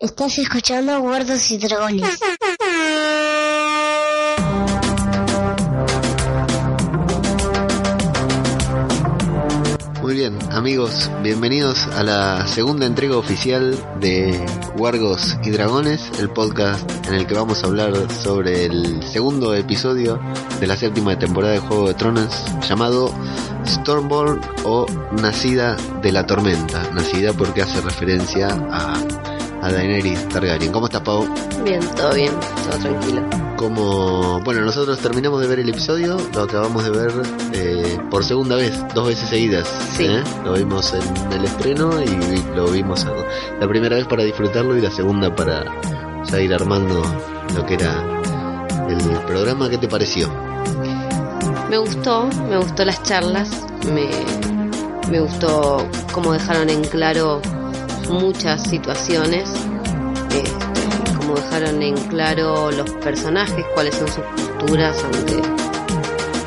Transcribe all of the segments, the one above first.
Estás escuchando Guardos y Dragones. Muy bien, amigos, bienvenidos a la segunda entrega oficial de Wargos y Dragones, el podcast en el que vamos a hablar sobre el segundo episodio de la séptima temporada de Juego de Tronos llamado Stormborn o Nacida de la Tormenta. Nacida porque hace referencia a, a Daenerys Targaryen. ¿Cómo estás, Pau? Bien, todo bien, todo tranquilo. Como, bueno, nosotros terminamos de ver el episodio, lo acabamos de ver eh, por segunda vez, dos veces seguidas. Sí. ¿eh? Lo vimos en el estreno y lo vimos a- la primera vez para disfrutarlo y la segunda para ya ir armando lo que era el programa. ¿Qué te pareció? Me gustó, me gustó las charlas, me, me gustó cómo dejaron en claro muchas situaciones, este, cómo dejaron en claro los personajes, cuáles son sus posturas ante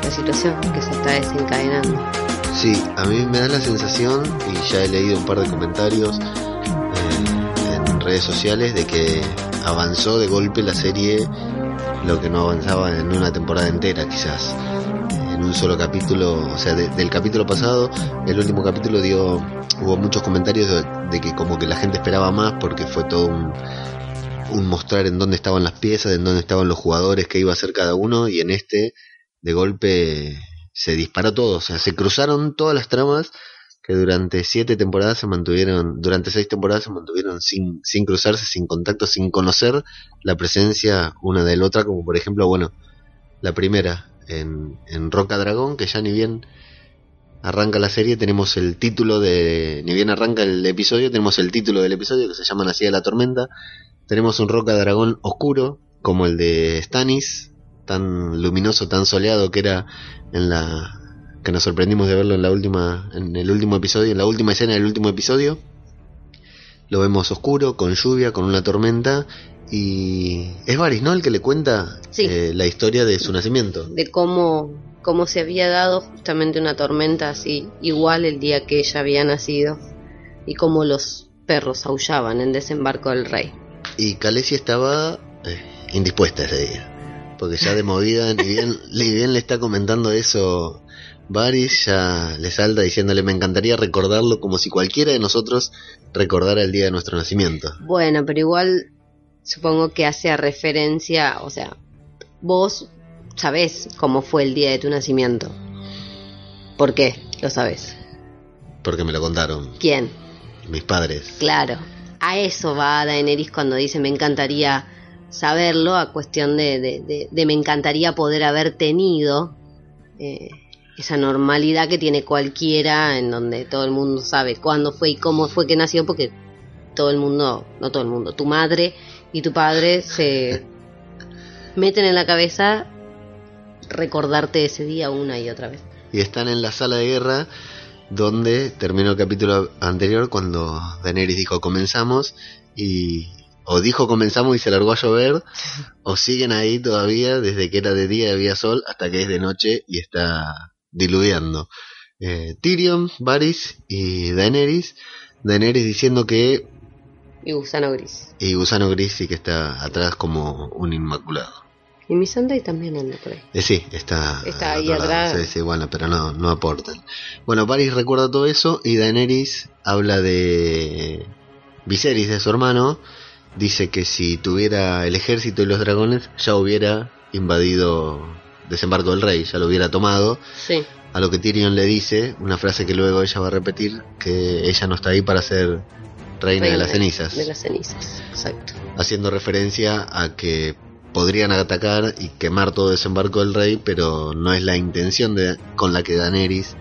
la situación que se está desencadenando. Sí, a mí me da la sensación, y ya he leído un par de comentarios eh, en redes sociales, de que avanzó de golpe la serie lo que no avanzaba en una temporada entera, quizás. Un solo capítulo, o sea, de- del capítulo pasado, el último capítulo dio, hubo muchos comentarios de, de que como que la gente esperaba más porque fue todo un, un mostrar en dónde estaban las piezas, en dónde estaban los jugadores, qué iba a hacer cada uno, y en este, de golpe, se disparó todo, o sea, se cruzaron todas las tramas que durante siete temporadas se mantuvieron, durante seis temporadas se mantuvieron sin, sin cruzarse, sin contacto, sin conocer la presencia una de la otra, como por ejemplo, bueno, la primera en, en Roca Dragón, que ya ni bien arranca la serie, tenemos el título de, ni bien arranca el episodio, tenemos el título del episodio que se llama Nacida de la Tormenta, tenemos un Roca Dragón oscuro, como el de Stannis, tan luminoso, tan soleado que era en la que nos sorprendimos de verlo en la última en el último episodio, en la última escena del último episodio. Lo vemos oscuro, con lluvia, con una tormenta y es Varys, ¿no? El que le cuenta Sí. eh, la historia de su nacimiento. De cómo, cómo se había dado justamente una tormenta así, igual el día que ella había nacido, y cómo los perros aullaban en desembarco del rey. Y Khaleesi estaba eh, indispuesta ese día. Porque ya de movida, ni bien, ni bien le está comentando eso Varys, ya le salta diciéndole me encantaría recordarlo como si cualquiera de nosotros recordara el día de nuestro nacimiento. Bueno, pero igual supongo que hace referencia, o sea, vos sabés cómo fue el día de tu nacimiento. ¿Por qué? Lo sabés. Porque me lo contaron ¿Quién? mis padres. Claro. A eso va Daenerys cuando dice me encantaría saberlo, a cuestión de, de, de- de me encantaría poder haber tenido eh, esa normalidad que tiene cualquiera en donde todo el mundo sabe cuándo fue y cómo fue que nació, porque todo el mundo, no todo el mundo, tu madre y tu padre se meten en la cabeza recordarte ese día una y otra vez. Y están en la sala de guerra donde terminó el capítulo anterior cuando Daenerys dijo comenzamos y o dijo comenzamos y se largó a llover o siguen ahí todavía desde que era de día y había sol hasta que es de noche y está diluviando. Eh, Tyrion, Varys y Daenerys. Daenerys diciendo que Y gusano gris. y Gusano Gris sí que está atrás como un inmaculado. Y mi Sunday también anda por ahí. Eh, sí, está, Está ahí atrás. Sí, sí, bueno, pero no, no aportan. Bueno, Varys recuerda todo eso y Daenerys habla de Viserys, de su hermano. Dice que si tuviera el ejército y los dragones ya hubiera invadido Desembarco del Rey, ya lo hubiera tomado. Sí. A lo que Tyrion le dice, una frase que luego ella va a repetir, que ella no está ahí para ser reina, de las cenizas De las cenizas, exacto. haciendo referencia a que podrían atacar y quemar todo desembarco del rey, pero no es la intención de, con la que Daenerys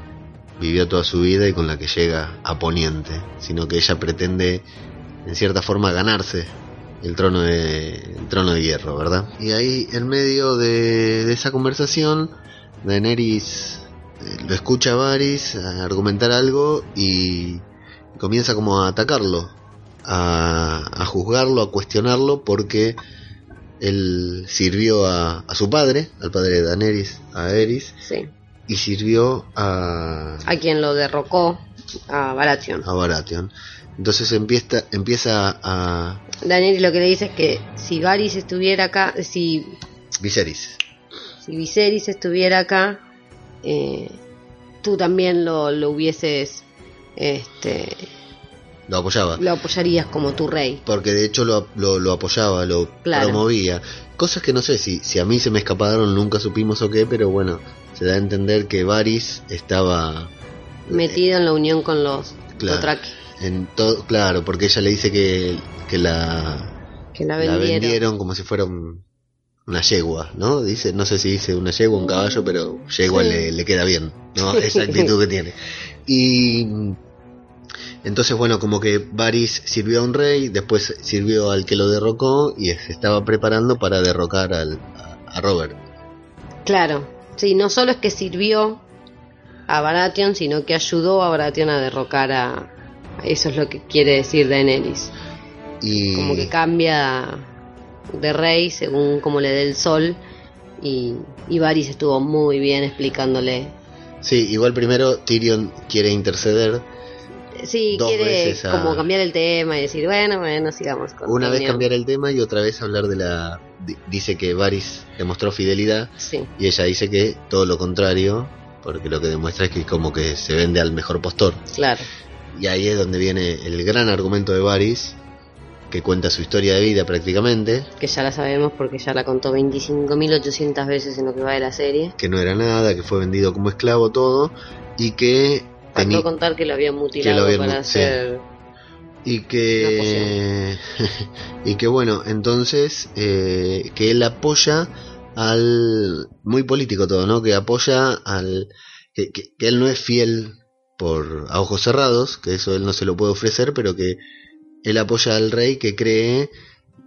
vivió toda su vida y con la que llega a Poniente, sino que ella pretende, en cierta forma, ganarse el trono de, el trono de hierro, ¿verdad? Y ahí, en medio de, de esa conversación, Daenerys eh, lo escucha a Varys a argumentar algo y comienza como a atacarlo, a, a juzgarlo, a cuestionarlo, porque él sirvió a, a su padre, al padre de Daenerys, a Eris, Sí. y sirvió a, A quien lo derrocó, a Baratheon. a Baratheon. Entonces empieza, empieza a, Daenerys lo que le dice es que si Varys estuviera acá, si, Viserys. si Viserys estuviera acá, eh, tú también lo, lo hubieses, este, Lo apoyaba. lo apoyarías como tu rey. Porque de hecho lo, lo, lo apoyaba, lo Claro. promovía. Cosas que no sé si, si a mí se me escaparon, nunca supimos o qué, pero bueno, se da a entender que Varys estaba Metido en la unión con los Claro. En todo. Claro, porque ella le dice que, que la, que la la vendieron. como si fuera un- una yegua, ¿no? Dice, no sé si dice una yegua, un caballo, pero yegua Sí. le, le queda bien, ¿no? Esa actitud que tiene. Y entonces, bueno, como que Varys sirvió a un rey, después sirvió al que lo derrocó y se estaba preparando para derrocar al, a, a Robert. Claro, sí, no solo es que sirvió a Baratheon, sino que ayudó a Baratheon a derrocar a... Eso es lo que quiere decir Daenerys. Y Como que cambia de rey según como le dé el sol. Y, y Varys estuvo muy bien explicándole. sí, igual primero Tyrion quiere interceder. Sí, Dos quiere veces a- como cambiar el tema y decir, bueno, bueno, sigamos con Una vez cambiar el tema y otra vez hablar de la... di- Dice que Varys demostró fidelidad Sí, Y ella dice que todo lo contrario, porque lo que demuestra es que como que se vende al mejor postor. claro. Y ahí es donde viene el gran argumento de Varys, que cuenta su historia de vida prácticamente, Que ya la sabemos porque ya la contó 25.800 veces en lo que va de la serie. que no era nada, que fue vendido como esclavo todo, y que Teni- contar que lo habían mutilado habían para sí. hacer... y que y que bueno, entonces eh, que él apoya al muy político todo, ¿no? Que apoya al que, que- que él no es fiel por a ojos cerrados, que eso él no se lo puede ofrecer, pero que él apoya al rey que cree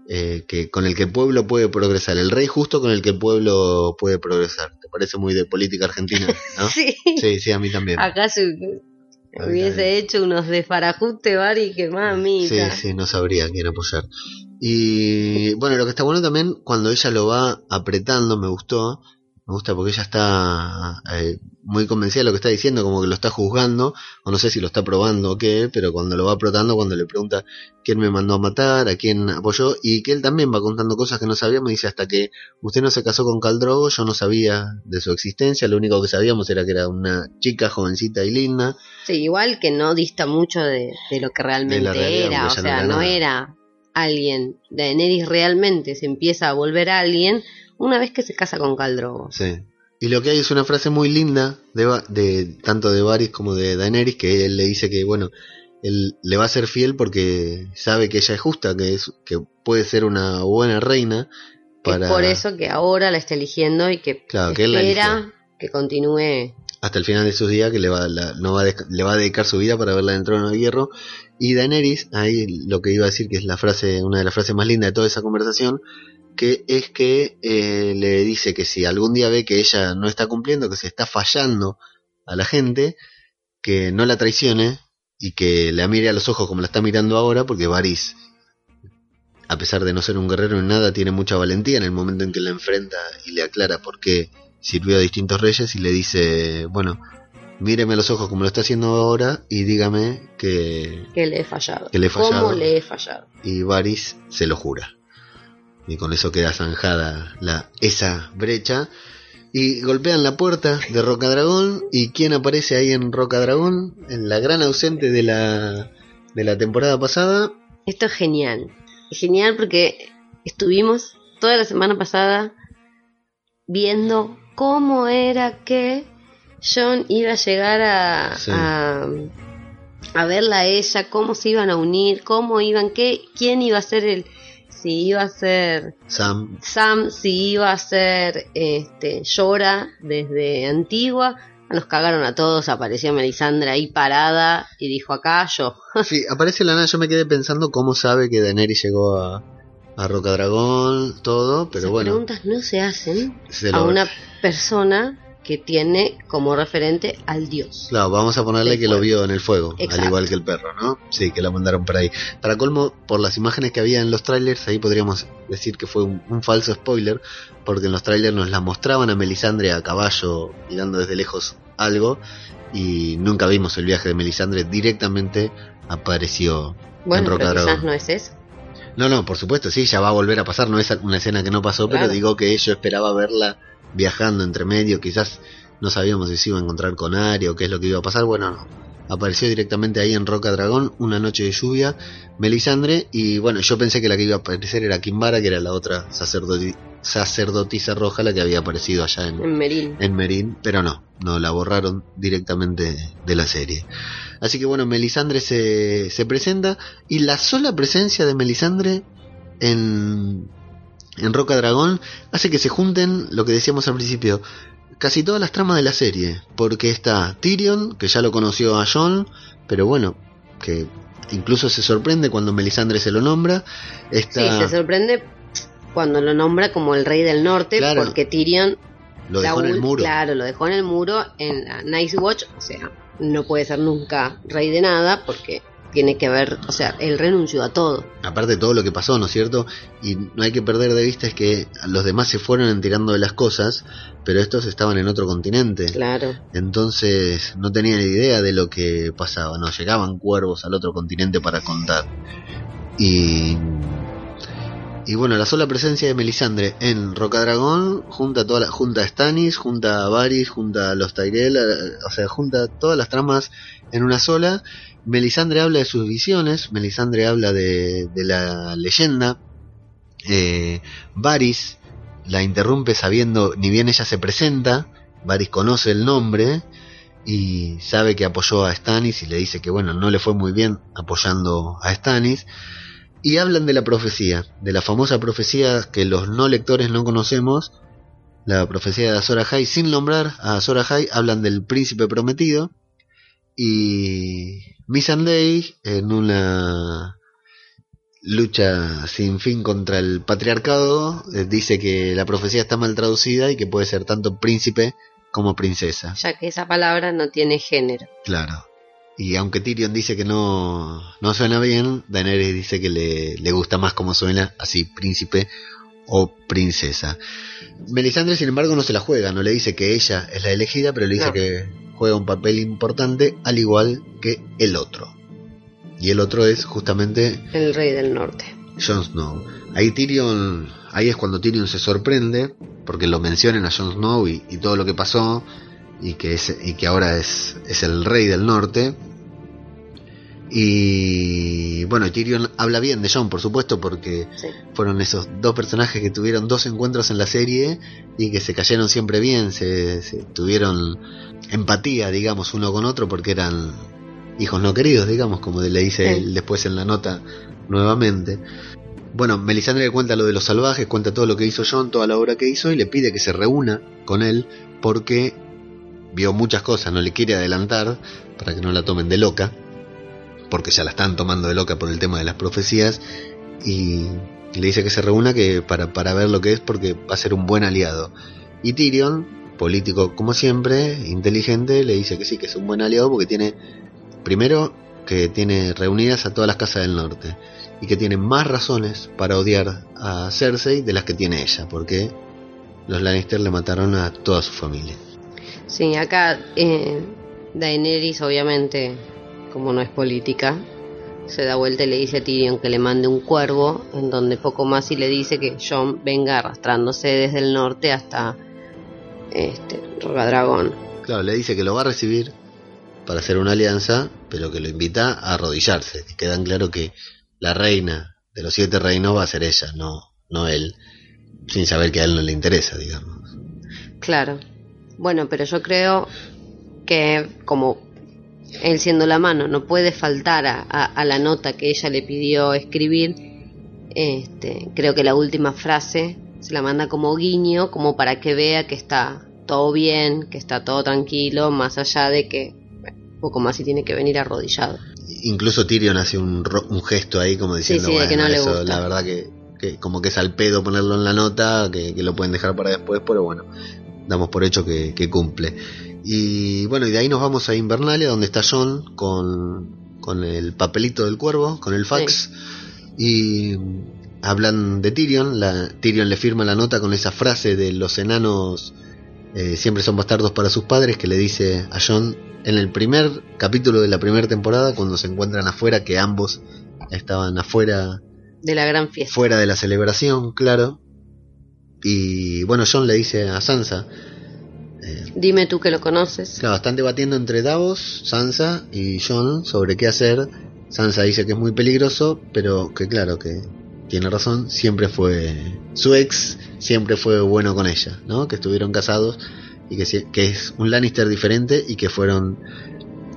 eh, que con el que el pueblo puede progresar, el rey justo con el que el pueblo puede progresar. ¿Te parece muy de política argentina? ¿no? Sí. Sí, sí, a mí también. Acá mí hubiese también. hecho unos desfarajuste, Bari, que Sí, mamita. sí, no sabría quién apoyar. Y bueno, lo que está bueno también, cuando ella lo va apretando, me gustó. Me gusta porque ella está eh, muy convencida de lo que está diciendo, como que lo está juzgando, o no sé si lo está probando o qué, pero cuando lo va apretando, cuando le pregunta quién me mandó a matar, a quién apoyó, y que él también va contando cosas que no sabíamos, dice hasta que usted no se casó con Caldrogo, yo no sabía de su existencia, lo único que sabíamos era que era una chica jovencita y linda, Sí, igual que no dista mucho de, de lo que realmente realidad, era. O ya no sea, era no era alguien. Daenerys realmente se empieza a volver a alguien una vez que se casa con Caldrogo. Sí. Y lo que hay es una frase muy linda de, de tanto de Varys como de Daenerys que él le dice que bueno, él le va a ser fiel porque sabe que ella es justa, que es que puede ser una buena reina para Es por eso que ahora la está eligiendo y que Claro, que espera que continúe. hasta el final de sus días que le va, la- no va a le va a dedicar su vida para verla en el trono de hierro. Y Daenerys, ahí lo que iba a decir que es la frase, una de las frases más lindas de toda esa conversación, que es que eh, le dice que si algún día ve que ella no está cumpliendo, que se está fallando a la gente, que no la traicione y que la mire a los ojos como la está mirando ahora, porque Varys, a pesar de no ser un guerrero en nada, tiene mucha valentía en el momento en que la enfrenta y le aclara por qué sirvió a distintos reyes y le dice, bueno, míreme a los ojos como lo está haciendo ahora y dígame que... Que le he fallado. Que le he fallado. ¿Cómo le he fallado? Y Varys se lo jura. Y con eso queda zanjada la, esa brecha. Y golpean la puerta de Rocadragón. ¿Y quién aparece ahí en Rocadragón? En la gran ausente de la, de la temporada pasada. Esto es genial. Es genial porque estuvimos toda la semana pasada viendo cómo era que John iba a llegar a, Sí. a, a verla a ella, cómo se iban a unir, cómo iban, qué, quién iba a ser el, si iba a ser Sam. Sam, si iba a ser este, Llora desde Antigua. Nos cagaron a todos, apareció Melisandre ahí parada y dijo acá yo. Sí, aparece la nada. Yo me quedé pensando cómo sabe que Daenerys llegó a, a Rocadragón, todo. Pero Esas bueno, preguntas no se hacen se a una persona que tiene como referente al dios. Claro, vamos a ponerle que lo vio en el fuego, al igual que el perro, ¿no? Sí, que la mandaron por ahí. Para colmo, por las imágenes que había en los trailers, ahí podríamos decir que fue un, un falso spoiler, porque en los trailers nos la mostraban a Melisandre a caballo mirando desde lejos algo, y nunca vimos el viaje de Melisandre, directamente apareció en Bueno, pero quizás no es eso. No, no, por supuesto, sí, ya va a volver a pasar, no es una escena que no pasó, pero digo que yo esperaba verla viajando entre medio, quizás no sabíamos si se iba a encontrar con Ari o qué es lo que iba a pasar, bueno, no. Apareció directamente ahí en Roca Dragón, una noche de lluvia, Melisandre, y bueno, yo pensé que la que iba a aparecer era Kimbara, que era la otra sacerdoti- sacerdotisa roja, la que había aparecido allá en, En Merín. en Merín, pero no, no la borraron directamente de la serie. Así que bueno, Melisandre se, se presenta y la sola presencia de Melisandre en, en Roca Dragón hace que se junten lo que decíamos al principio, casi todas las tramas de la serie, porque está Tyrion, que ya lo conoció a Jon, pero bueno, que incluso se sorprende cuando Melisandre se lo nombra. Está, Sí, se sorprende cuando lo nombra como el rey del norte, Claro. porque Tyrion lo dejó en el muro. Claro, lo dejó en el muro en la Nice Watch, o sea, no puede ser nunca rey de nada porque tiene que ver, o sea, él renunció a todo. aparte de todo lo que pasó, ¿no es cierto? Y no hay que perder de vista es que los demás se fueron enterando de las cosas, pero estos estaban en otro continente. Claro. Entonces no tenían idea de lo que pasaba, no llegaban cuervos al otro continente para contar. Y y bueno, la sola presencia de Melisandre en Rocadragón junta toda la, junta a Stannis, junta a Varys, junta a los Tyrell, eh, o sea, junta todas las tramas en una sola. Melisandre habla de sus visiones, Melisandre habla de, la leyenda. Eh, Varys la interrumpe sabiendo, ni bien ella se presenta, Varys conoce el nombre y sabe que apoyó a Stannis y le dice que bueno, no le fue muy bien apoyando a Stannis. Y hablan de la profecía, de la famosa profecía que los no lectores no conocemos, la profecía de Azor Ahai, sin nombrar a Azor Ahai, hablan del príncipe prometido. Y Missandei, en una lucha sin fin contra el patriarcado, eh, dice que la profecía está mal traducida y que puede ser tanto príncipe como princesa. Ya que esa palabra no tiene género. Claro. Y aunque Tyrion dice que no, no suena bien, Daenerys dice que le, le gusta más como suena, así príncipe o princesa. Melisandre, sin embargo, no se la juega, no le dice que ella es la elegida, pero le dice No. que juega un papel importante, al igual que el otro. Y el otro es justamente El rey del norte. Jon Snow. Ahí Tyrion, ahí es cuando Tyrion se sorprende, porque lo mencionan a Jon Snow y, y todo lo que pasó, y que, es, y que ahora es, es el rey del norte. Y bueno, Tyrion habla bien de Jon, por supuesto, porque Sí. fueron esos dos personajes que tuvieron dos encuentros en la serie y que se cayeron siempre bien, se, se tuvieron empatía, digamos, uno con otro, porque eran hijos no queridos, digamos, como le dice Sí. él después en la nota nuevamente. Bueno, Melisandre le cuenta lo de los salvajes, cuenta todo lo que hizo John, toda la obra que hizo y le pide que se reúna con él porque vio muchas cosas, no le quiere adelantar para que no la tomen de loca, porque ya la están tomando de loca por el tema de las profecías y le dice que se reúna que para, para ver lo que es porque va a ser un buen aliado. Y Tyrion, político como siempre, inteligente, le dice que sí, que es un buen aliado porque tiene, primero, que tiene reunidas a todas las casas del norte y que tiene más razones para odiar a Cersei de las que tiene ella, porque los Lannister le mataron a toda su familia. Sí, acá eh, Daenerys obviamente, como no es política, se da vuelta y le dice a Tyrion que le mande un cuervo, en donde poco más y le dice que Jon venga arrastrándose desde el norte hasta este Rogadragón. Claro, le dice que lo va a recibir para hacer una alianza, pero que lo invita a arrodillarse. Y quedan claro que la reina de los siete reinos va a ser ella, no, no él, sin saber que a él no le interesa, digamos. Claro. Bueno, pero yo creo que como él siendo la mano no puede faltar a, a- a la nota que ella le pidió escribir, este, creo que la última frase se la manda como guiño, como para que vea que está todo bien, que está todo tranquilo, más allá de que bueno, poco más si tiene que venir arrodillado. Incluso Tyrion hace un, un gesto ahí como diciendo, sí, de que bueno, no le eso, gusta. la verdad que, que como que es al pedo ponerlo en la nota, que, que lo pueden dejar para después, pero bueno, damos por hecho que, que cumple. Y bueno, y de ahí nos vamos a Invernalia, donde está John con, con el papelito del cuervo, con el fax, y hablan de Tyrion, la, Tyrion le firma la nota con esa frase de los enanos eh, siempre son bastardos para sus padres, que le dice a John en el primer capítulo de la primera temporada, cuando se encuentran afuera, que ambos estaban afuera De la gran fiesta. fuera de la celebración, claro. Y bueno, John le dice a Sansa, Dime tú que lo conoces. claro, están debatiendo entre Davos, Sansa y John sobre qué hacer. Sansa dice que es muy peligroso, pero que claro, que tiene razón, siempre fue su ex, siempre fue bueno con ella, ¿no? Que estuvieron casados y que, que es un Lannister diferente y que fueron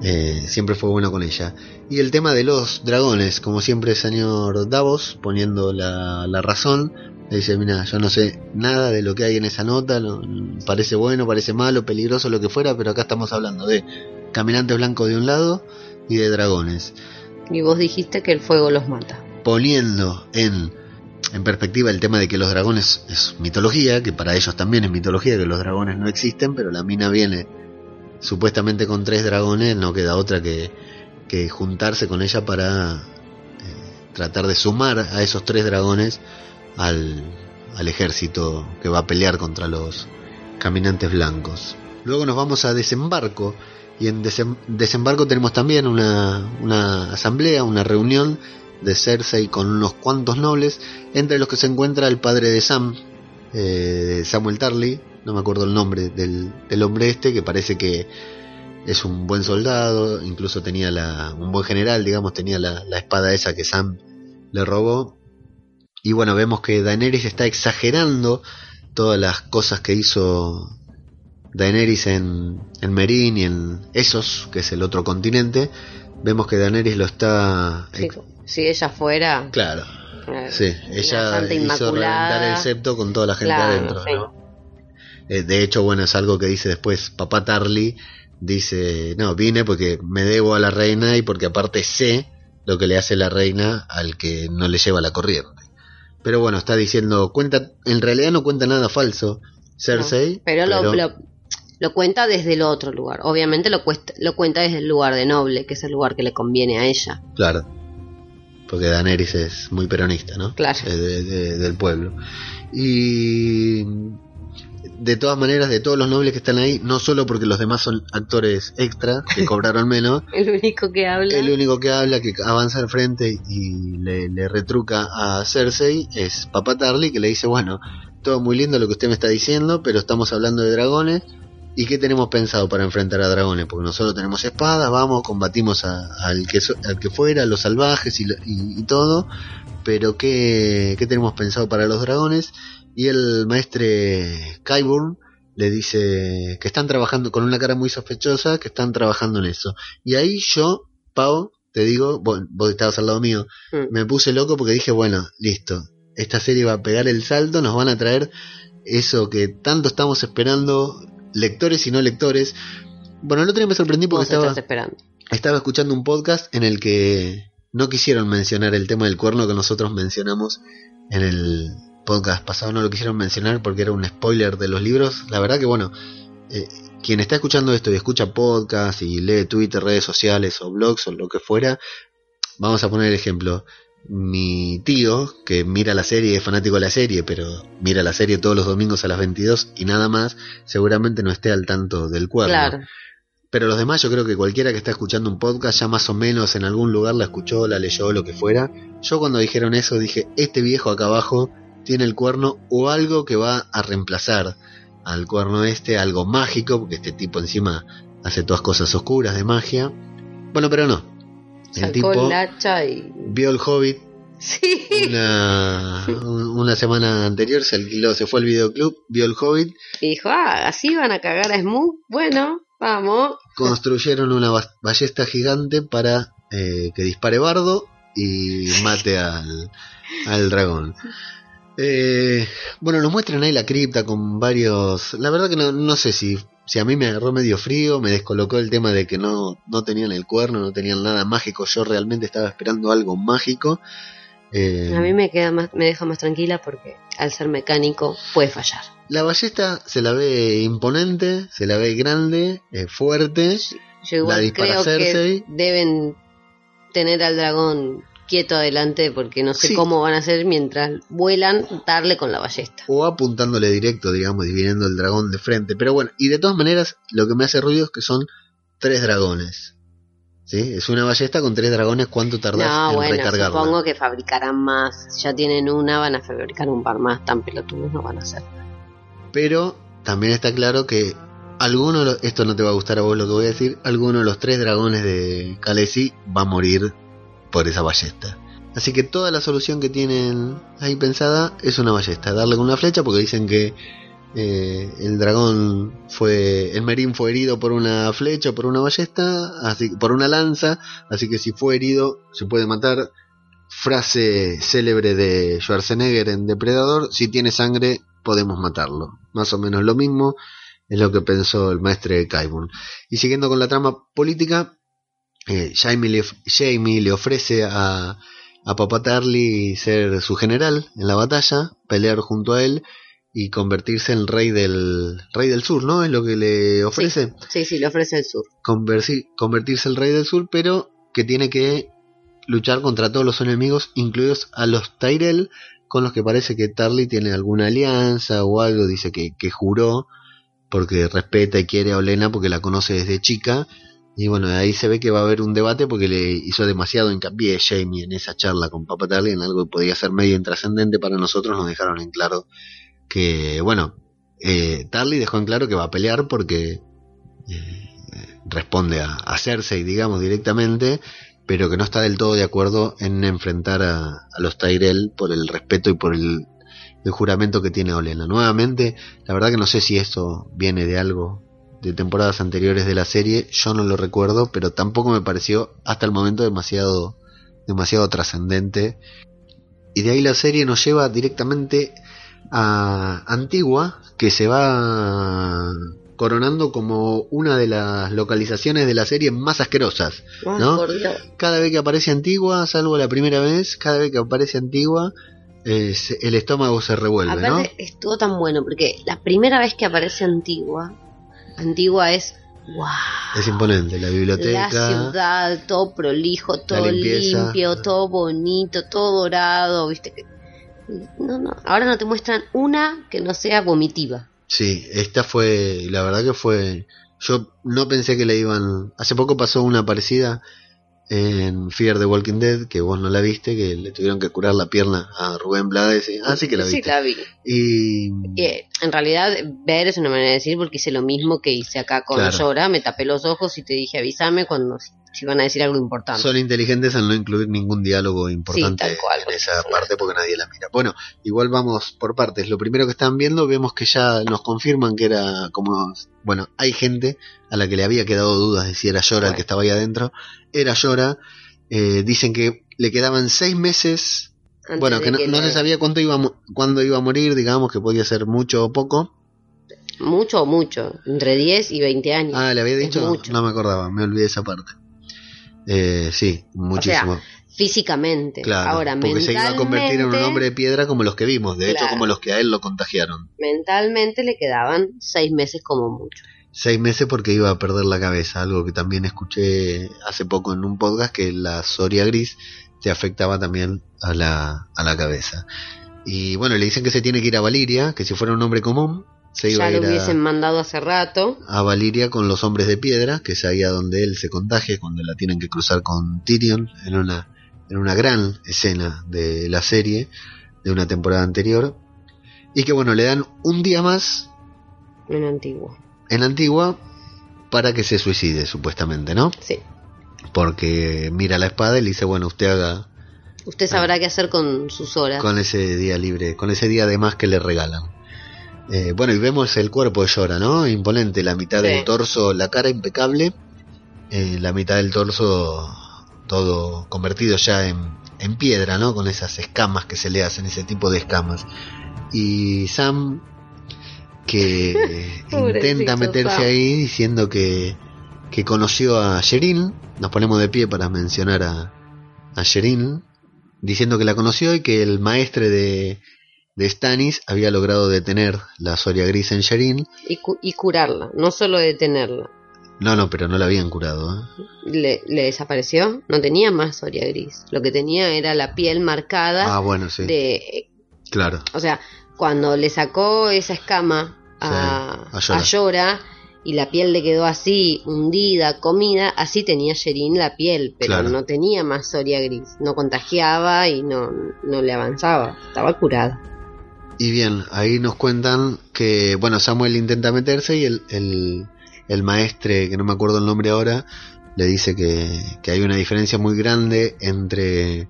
eh, siempre fue bueno con ella. Y el tema de los dragones, como siempre el señor Davos, poniendo la, la razón, le dice, mira, yo no sé nada de lo que hay en esa nota, no- parece bueno, parece malo, peligroso, lo que fuera, pero acá estamos hablando de caminantes blancos de un lado y de dragones. Y vos dijiste que el fuego los mata. Poniendo en, en perspectiva el tema de que los dragones es mitología, que para ellos también es mitología, que los dragones no existen, pero la mina viene supuestamente con tres dragones, no queda otra que, que juntarse con ella para eh, tratar de sumar a esos tres dragones al, al ejército que va a pelear contra los caminantes blancos. Luego nos vamos a desembarco y en desem- desembarco tenemos también una, una asamblea, una reunión de Cersei con unos cuantos nobles, entre los que se encuentra el padre de Sam, eh, Samuel Tarly, no me acuerdo el nombre del, del hombre este, que parece que es un buen soldado, incluso tenía la, un buen general, digamos, tenía la, la espada esa que Sam le robó. Y bueno, vemos que Daenerys está exagerando todas las cosas que hizo Daenerys en, en Meereen y en Essos, que es el otro continente. Vemos que Daenerys lo está... Sí, si ella fuera. Claro, eh, sí, ella hizo reventar el septo con toda la gente Claro, adentro. sí. ¿no? Eh, de hecho, bueno, es algo que dice después papá Tarly. Dice, no, vine porque me debo a la reina y porque aparte sé lo que le hace la reina al que no le lleva la corriente. Pero bueno, está diciendo, cuenta, en realidad no cuenta nada falso, Cersei. No, pero, Lo, lo, lo cuenta desde el otro lugar. Obviamente lo, cuesta, lo cuenta desde el lugar de noble, que es el lugar que le conviene a ella. Claro. Porque Daenerys es muy peronista, ¿no? Claro. De- de- del pueblo. Y de todas maneras, de todos los nobles que están ahí, no solo porque los demás son actores extra, que cobraron menos, El único que habla. el único que habla, que avanza al frente y le, le retruca a Cersei es Papá Tarly, que le dice, bueno, todo muy lindo lo que usted me está diciendo, pero estamos hablando de dragones. ¿Y qué tenemos pensado para enfrentar a dragones? Porque nosotros tenemos espadas, vamos, combatimos a- al, que, so- al que fuera, a los salvajes y, y- y todo. Pero ¿qué, ¿qué tenemos pensado para los dragones? Y el maestre Kyburn le dice que están trabajando con una cara muy sospechosa, que están trabajando en eso. Y ahí yo, Pau, te digo, vos, vos estabas al lado mío, Mm. me puse loco porque dije, bueno, listo, esta serie va a pegar el salto, nos van a traer eso que tanto estamos esperando, lectores y no lectores. Bueno, el otro día me sorprendí porque esperando. estaba escuchando un podcast en el que no quisieron mencionar el tema del cuerno que nosotros mencionamos en el podcast pasado, no lo quisieron mencionar porque era un spoiler de los libros. La verdad que bueno, eh, quien está escuchando esto y escucha podcast y lee Twitter, redes sociales o blogs o lo que fuera, vamos a poner el ejemplo. Mi tío, que mira la serie, es fanático de la serie, pero mira la serie todos los domingos a las 22 y nada más, seguramente no esté al tanto del cuerno. Claro. Pero los demás, yo creo que cualquiera que está escuchando un podcast ya más o menos en algún lugar la escuchó, la leyó, lo que fuera. Yo cuando dijeron eso dije, este viejo acá abajo tiene el cuerno o algo que va a reemplazar al cuerno este, algo mágico, porque este tipo encima hace todas cosas oscuras de magia. Bueno, pero no. El Sacó tipo el y. vio el Hobbit Sí. una, un- una semana anterior, se alquiló, se fue al videoclub, vio el Hobbit, Y dijo, ah, así van a cagar a Smoot. Bueno, vamos. construyeron una ba- ballesta gigante para eh, que dispare Bardo y mate al, al dragón. Eh, bueno, nos muestran ahí la cripta con varios... La verdad que no, no sé si, si a mí me agarró medio frío, me descolocó el tema de que no, no tenían el cuerno, no tenían nada mágico. Yo realmente estaba esperando algo mágico. Eh, A mí me queda más, me deja más tranquila porque al ser mecánico puede fallar. La ballesta se la ve imponente, se la ve grande, eh, fuerte. Yo igual dispara creo que deben tener al dragón quieto adelante porque no sé Sí. cómo van a hacer mientras vuelan darle con la ballesta. o apuntándole directo, digamos, dividiendo el dragón de frente. Pero bueno, y de todas maneras, lo que me hace ruido es que son tres dragones. ¿sí? Es una ballesta con tres dragones, ¿cuánto tardás No, en bueno, recargarla? supongo que fabricarán más. Ya tienen una, van a fabricar un par más. Tan pelotudos no van a ser. Pero también está claro que alguno, esto no te va a gustar a vos lo que voy a decir, alguno de los tres dragones de Khaleesi va a morir por esa ballesta. Así que toda la solución que tienen ahí pensada es una ballesta, darle con una flecha porque dicen que eh, el dragón fue, el merín fue herido por una flecha, o por una ballesta, así, por una lanza, así que si fue herido se puede matar. Frase célebre de Schwarzenegger en Depredador, si tiene sangre podemos matarlo. Más o menos lo mismo es lo que pensó el maestre Kaibun. Y siguiendo con la trama política, eh, Jaime, le, Jaime le ofrece a, a Papá Tarly ser su general en la batalla, pelear junto a él y convertirse en rey del rey del sur, ¿no? Es lo que le ofrece. Sí, sí, le ofrece el sur. Conversi- convertirse en rey del sur, pero que tiene que luchar contra todos los enemigos, incluidos a los Tyrell, con los que parece que Tarly tiene alguna alianza o algo, dice que, que juró, porque respeta y quiere a Olena porque la conoce desde chica. Y bueno, ahí se ve que va a haber un debate porque le hizo demasiado hincapié Jamie en esa charla con Papa Tarly en algo que podía ser medio intrascendente para nosotros, nos dejaron en claro que, bueno, eh, Tarly dejó en claro que va a pelear porque eh, responde a, a Cersei, digamos, directamente, pero que no está del todo de acuerdo en enfrentar a, a los Tyrell por el respeto y por el, el juramento que tiene Olena. Nuevamente, la verdad que no sé si esto viene de algo de temporadas anteriores de la serie, yo no lo recuerdo, pero tampoco me pareció hasta el momento demasiado demasiado trascendente. Y de ahí la serie nos lleva directamente a Antigua, que se va coronando como una de las localizaciones de la serie más asquerosas. Ay, ¿No? Cada vez que aparece Antigua, salvo la primera vez, cada vez que aparece Antigua, eh, el estómago se revuelve, ¿no? Aparte, estuvo tan bueno porque la primera vez que aparece Antigua, Antigua es wow. Es imponente, la biblioteca. La ciudad, todo prolijo, todo limpio, todo bonito, todo dorado, viste que. No, no. Ahora no te muestran una que no sea vomitiva. Sí, esta fue, la verdad que fue, yo no pensé que le iban, hace poco pasó una parecida en Fear the Walking Dead, que vos no la viste, que le tuvieron que curar la pierna a Rubén Blades, ah, sí que la Sí, viste. la vi. Y Eh, en realidad, ver es una manera de decir porque hice lo mismo que hice acá con Claro. Llora. Me tapé los ojos y te dije avísame cuando si van a decir algo importante. son inteligentes al no incluir ningún diálogo importante cual, en esa sí. parte porque nadie la mira. Bueno, igual vamos por partes. Lo primero que están viendo, vemos que ya nos confirman que era como, bueno, hay gente a la que le había quedado dudas de si era Llora el que estaba ahí adentro. Era Llora. Eh, dicen que le quedaban seis meses. Antes bueno, que no, se sabía cuánto iba, cuándo iba a morir, digamos que podía ser mucho o poco. Mucho o mucho. Entre 10 y 20 años. Ah, le había dicho, no me acordaba, me olvidé esa parte. Eh, sí, muchísimo. Físicamente. Claro, Ahora, porque se iba a convertir en un mentalmente- hombre de piedra como los que vimos, de hecho como los que a él lo contagiaron. Mentalmente le quedaban 6 meses como mucho. Seis meses porque iba a perder la cabeza, algo que también escuché hace poco en un podcast, que la psoria gris te afectaba también a la, a la cabeza. Y bueno, le dicen que se tiene que ir a Valiria, que si fuera un hombre común, se iba Ya a lo ir hubiesen a, mandado hace rato. a Valiria con los hombres de piedra, que es ahí a donde él se contagia, cuando la tienen que cruzar con Tyrion, en una, en una gran escena de la serie, de una temporada anterior. Y que bueno, le dan un día más En antiguo. En Antigua para que se suicide, supuestamente, ¿no? Sí. Porque mira la espada y le dice, bueno, usted haga Usted sabrá qué hacer con sus horas. con ese día libre, con ese día de más que le regalan. Eh, bueno, y vemos el cuerpo de Llora, ¿no? Imponente, la mitad Sí. del torso, la cara impecable, eh, la mitad del torso todo convertido ya en, en piedra, ¿no? Con esas escamas que se le hacen, ese tipo de escamas. Y Sam, que intenta meterse ahí diciendo que, que conoció a Sherin, nos ponemos de pie para mencionar a, a Sherin, diciendo que la conoció y que el maestre de, de Stannis había logrado detener la Soria Gris en Sherin. Y, cu- y curarla, no solo detenerla. No, no, pero no la habían curado. ¿eh? Le, le desapareció, no tenía más Soria gris. Lo que tenía era la piel marcada Ah, bueno, sí. de... Claro. O sea, cuando le sacó esa escama a, Sí, a Jorah. a Jorah y la piel le quedó así, hundida, comida, así tenía Sherin la piel, pero Claro. no tenía más Soria gris, no contagiaba y no, no le avanzaba, estaba curada. Y bien, ahí nos cuentan que, bueno, Samuel intenta meterse y el, el, el maestre, que no me acuerdo el nombre ahora, le dice que, que hay una diferencia muy grande entre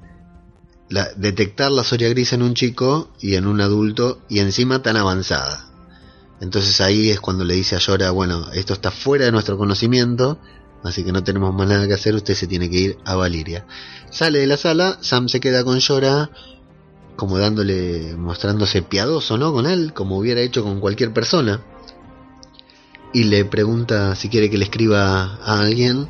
la- detectar la soria gris en un chico y en un adulto y encima tan avanzada. Entonces ahí es cuando le dice a Yora, bueno, esto está fuera de nuestro conocimiento, así que no tenemos más nada que hacer, usted se tiene que ir a Valiria. Sale de la sala, Sam se queda con Yora, como dándole, mostrándose piadoso, ¿no? Con él, como hubiera hecho con cualquier persona. Y le pregunta si quiere que le escriba a alguien,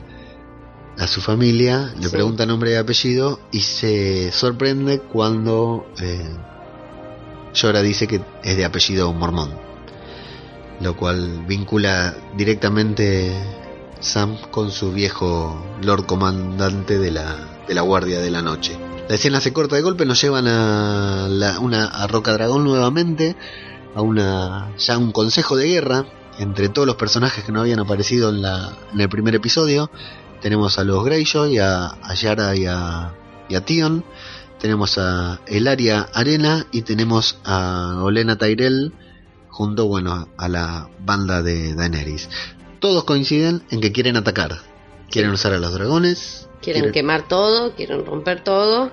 a su familia, le Sí. pregunta nombre y apellido y se sorprende cuando eh, Yora dice que es de apellido mormón. Lo cual vincula directamente Sam con su viejo Lord Comandante de la, de la Guardia de la Noche. La escena se corta de golpe, nos llevan a, la- una, a Roca Dragón nuevamente, a una ya un consejo de guerra entre todos los personajes que no habían aparecido en, la, en el primer episodio. Tenemos a los Greyjoy, a, a Yara y a, y a Tion. Tenemos a Elaria Arena y tenemos a Olena Tyrell junto bueno a la banda de Daenerys. Todos coinciden en que quieren atacar. Quieren usar a los dragones. Quieren quemar todo, quieren romper todo.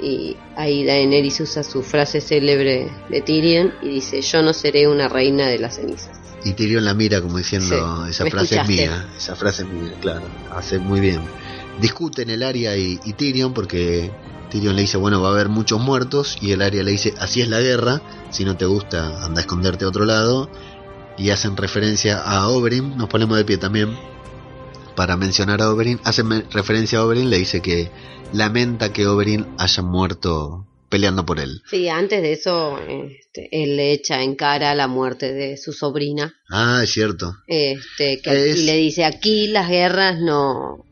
Y ahí Daenerys usa su frase célebre de Tyrion y dice, yo no seré una reina de las cenizas. Y Tyrion la mira como diciendo, Sí, esa frase es mía, esa frase es mía, claro, hace muy bien. Discuten el área y, y Tyrion porque Tyrion le dice, bueno, va a haber muchos muertos y el área le dice, así es la guerra, si no te gusta, anda a esconderte a otro lado. Y hacen referencia a Oberyn, nos ponemos de pie también para mencionar a Oberyn. Hacen referencia a Oberyn, le dice que lamenta que Oberyn haya muerto peleando por él. Sí, antes de eso, este, él le echa en cara la muerte de su sobrina. Ah, es cierto. Este, que, Es- le dice, aquí las guerras no,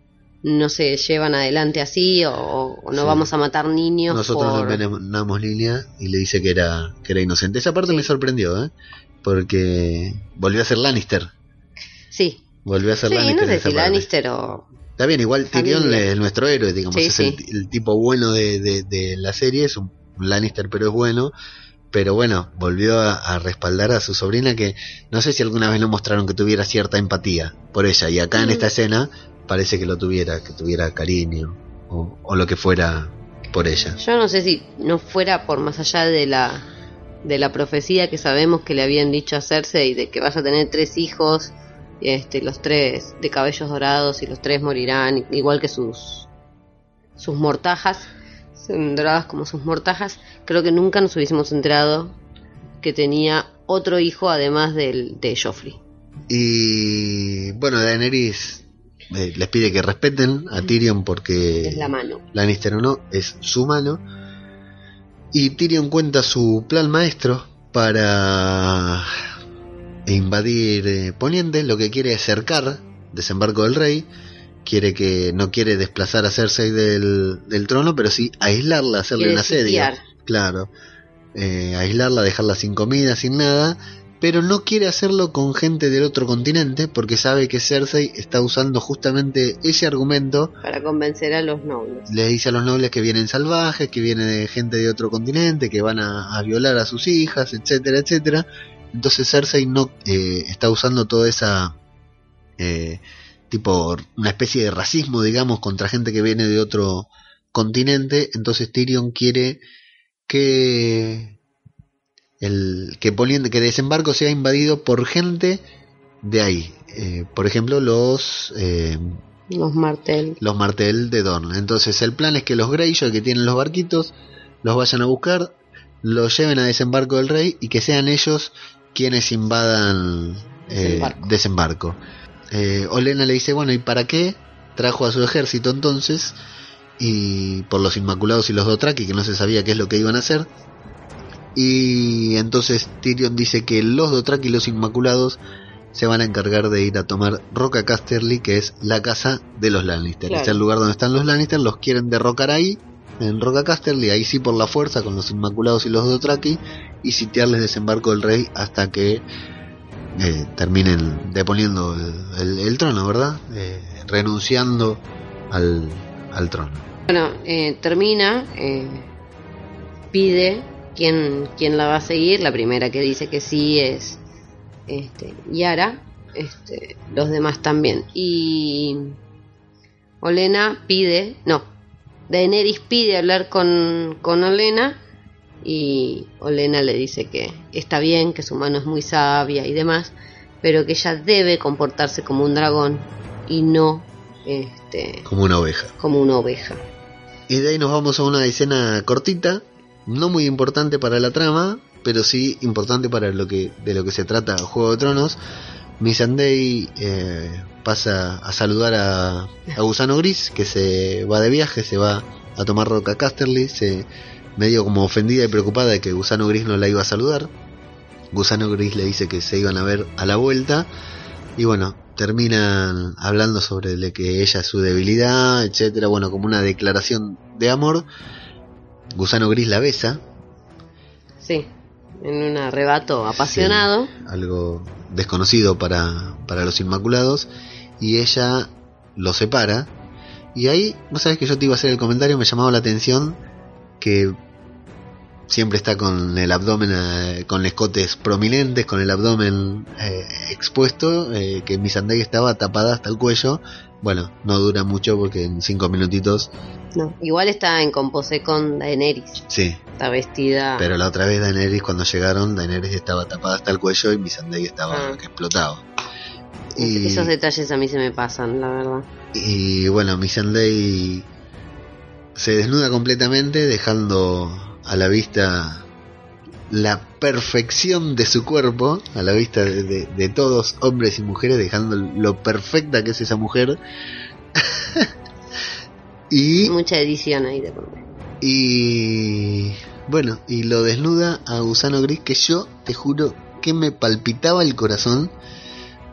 no se llevan adelante así o, o no Sí. vamos a matar niños. Nosotros por... envenenamos línea y le dice que era, que era inocente. Esa parte me sorprendió, ¿eh? Porque volvió a ser Lannister. Sí, Volvió a ser sí Lannister. no sé si. Lannister o... Está bien, igual Tyrion es nuestro héroe, digamos. Es el, tipo bueno de, de- de la serie. Es un Lannister, pero es bueno. Pero bueno, volvió a, a respaldar a su sobrina que no sé si alguna vez lo mostraron que tuviera cierta empatía por ella. Y acá en Mm. esta escena parece que lo tuviera, que tuviera cariño o, o lo que fuera por ella. Yo no sé si no fuera por más allá de la de la profecía que sabemos que le habían dicho a Cersei de que vaya a tener tres hijos, este, los tres de cabellos dorados y los tres morirán igual que sus sus mortajas, doradas como sus mortajas. Creo que nunca nos hubiésemos enterado que tenía otro hijo además del de Joffrey. Y bueno, Daenerys eh, les pide que respeten a Tyrion porque Es la mano. Lannister o no, es su mano. Y Tyrion cuenta su plan maestro para invadir eh, Poniente, lo que quiere es cercar desembarco del rey, quiere que no quiere desplazar a Cersei del, del trono, pero sí aislarla, hacerle Quiere un asedio. sitiar. Claro, Eh, aislarla, dejarla sin comida, sin nada, pero no quiere hacerlo con gente del otro continente porque sabe que Cersei está usando justamente ese argumento Para convencer a los nobles. le dice a los nobles que vienen salvajes, que viene de gente de otro continente, que van a, a violar a sus hijas, etcétera, etcétera. Entonces Cersei no eh, está usando toda esa eh, tipo una especie de racismo, digamos, contra gente que viene de otro continente. Entonces Tyrion quiere que el que Poniente, que desembarco sea invadido por gente de ahí. Eh, por ejemplo, los eh, Los martel. los Martel de Dorne. Entonces el plan es que los Greyjoy que tienen los barquitos los vayan a buscar, los lleven a desembarco del rey y que sean ellos quienes invadan eh, Desembarco. desembarco. Eh, Olena le dice, bueno, ¿y para qué? Trajo a su ejército entonces y por los Inmaculados y los Dothraki que no se sabía qué es lo que iban a hacer. Y entonces Tyrion dice que los Dothraki y los Inmaculados se van a encargar de ir a tomar Roca Casterly, que es la casa de los Lannister. Claro. Es el lugar donde están los Lannister, los quieren derrocar ahí, en Roca Casterly, ahí sí por la fuerza, con los Inmaculados y los Dothraki, y sitiarles desembarco del rey hasta que eh, terminen deponiendo el, el- el trono, ¿verdad? Eh, renunciando al, al trono. Bueno, eh, termina, eh, pide quién, quién la va a seguir. La primera que dice que sí es este, Yara, este, los demás también. Y Olena pide, no, Daenerys pide hablar con, con Olena y Olena le dice que está bien, que su mano es muy sabia y demás, pero que ella debe comportarse como un dragón y no este, Como una oveja. como una oveja. Y de ahí nos vamos a una escena cortita, no muy importante para la trama, pero sí importante para lo que de lo que se trata Juego de Tronos. Missandei eh, pasa a saludar a, Gusano Gris, que se va de viaje, se va a tomar roca Casterly, se medio como ofendida y preocupada de que Gusano Gris no la iba a saludar. Gusano Gris le dice que se iban a ver a la vuelta y bueno, terminan hablando sobre que ella es su debilidad, etcétera, bueno, como una declaración de amor. Gusano Gris la besa, Sí, en un arrebato apasionado. Sí, algo desconocido para, para los Inmaculados, y ella lo separa. Y ahí, vos sabés que yo te iba a hacer el comentario, me llamaba la atención que siempre está con el abdomen, eh, con escotes prominentes, con el abdomen eh, expuesto, eh, que Missandei estaba tapada hasta el cuello. Bueno, no dura mucho porque en cinco minutitos, No, igual está en composé con Daenerys. sí. Está vestida. Pero la otra vez Daenerys cuando llegaron, Daenerys estaba tapada hasta el cuello y Missandei estaba Ah. que explotaba. Y, Esos detalles a mí se me pasan, la verdad. y bueno, Missandei se desnuda completamente dejando a la vista la perfección de su cuerpo, a la vista de, de- de todos, hombres y mujeres, dejando lo perfecta que es esa mujer. y Mucha edición ahí de por. Y bueno, y lo desnuda a Gusano Gris que yo te juro que me palpitaba el corazón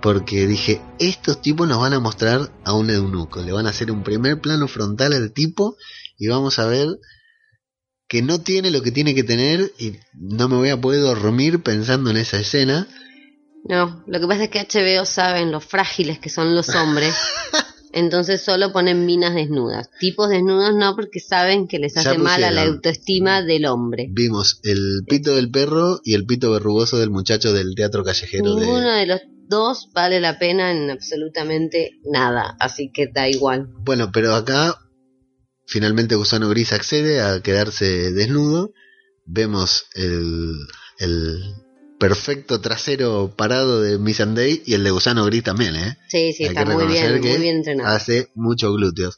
porque dije, estos tipos nos van a mostrar a un eunuco, le van a hacer un primer plano frontal al tipo y vamos a ver que no tiene lo que tiene que tener y no me voy a poder dormir pensando en esa escena. No, lo que pasa es que HBO saben lo frágiles que son los hombres. entonces solo ponen minas desnudas. Tipos desnudos no, porque saben que les hace mal a la autoestima del hombre. Vimos el pito del perro y el pito verrugoso del muchacho del teatro callejero de... Ninguno de los dos vale la pena en absolutamente nada, así que da igual. Bueno, pero acá finalmente Gusano Gris accede a quedarse desnudo. Vemos el, el perfecto trasero parado de Missandei y el de Gusano Gris también, ¿eh? Sí, sí, Hay está muy bien, muy bien entrenado. Hace muchos glúteos.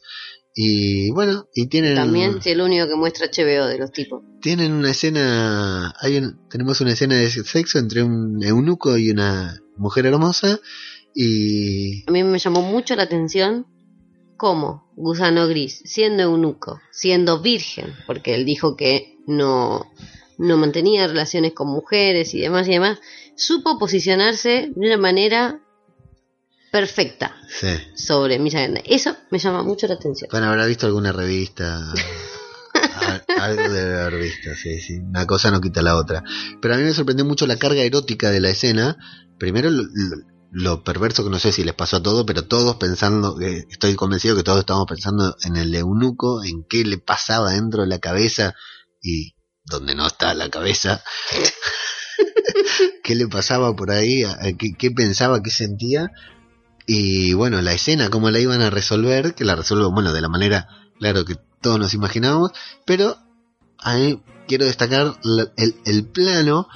Y bueno, y tienen, También, sí, el único que muestra HBO de los tipos. tienen una escena, hay un- tenemos una escena de sexo entre un eunuco y una mujer hermosa y A mí me llamó mucho la atención cómo Gusano Gris, siendo eunuco, siendo virgen, porque él dijo que no, no mantenía relaciones con mujeres y demás y demás, supo posicionarse de una manera perfecta sí. sobre Missandei. Eso me llama mucho la atención. Bueno, habrá visto alguna revista. Al- Algo debe haber visto, sí, sí. Una cosa no quita la otra. Pero a mí me sorprendió mucho la carga erótica de la escena. Primero, lo, lo- lo perverso que no sé si les pasó a todos, pero todos pensando, que estoy convencido que todos estábamos pensando en el eunuco, en qué le pasaba dentro de la cabeza y donde no está la cabeza. qué le pasaba por ahí, qué, pensaba, qué sentía. Y bueno, la escena, cómo la iban a resolver, que la resuelven, bueno, de la manera, claro, que todos nos imaginábamos, pero ahí quiero destacar el plano,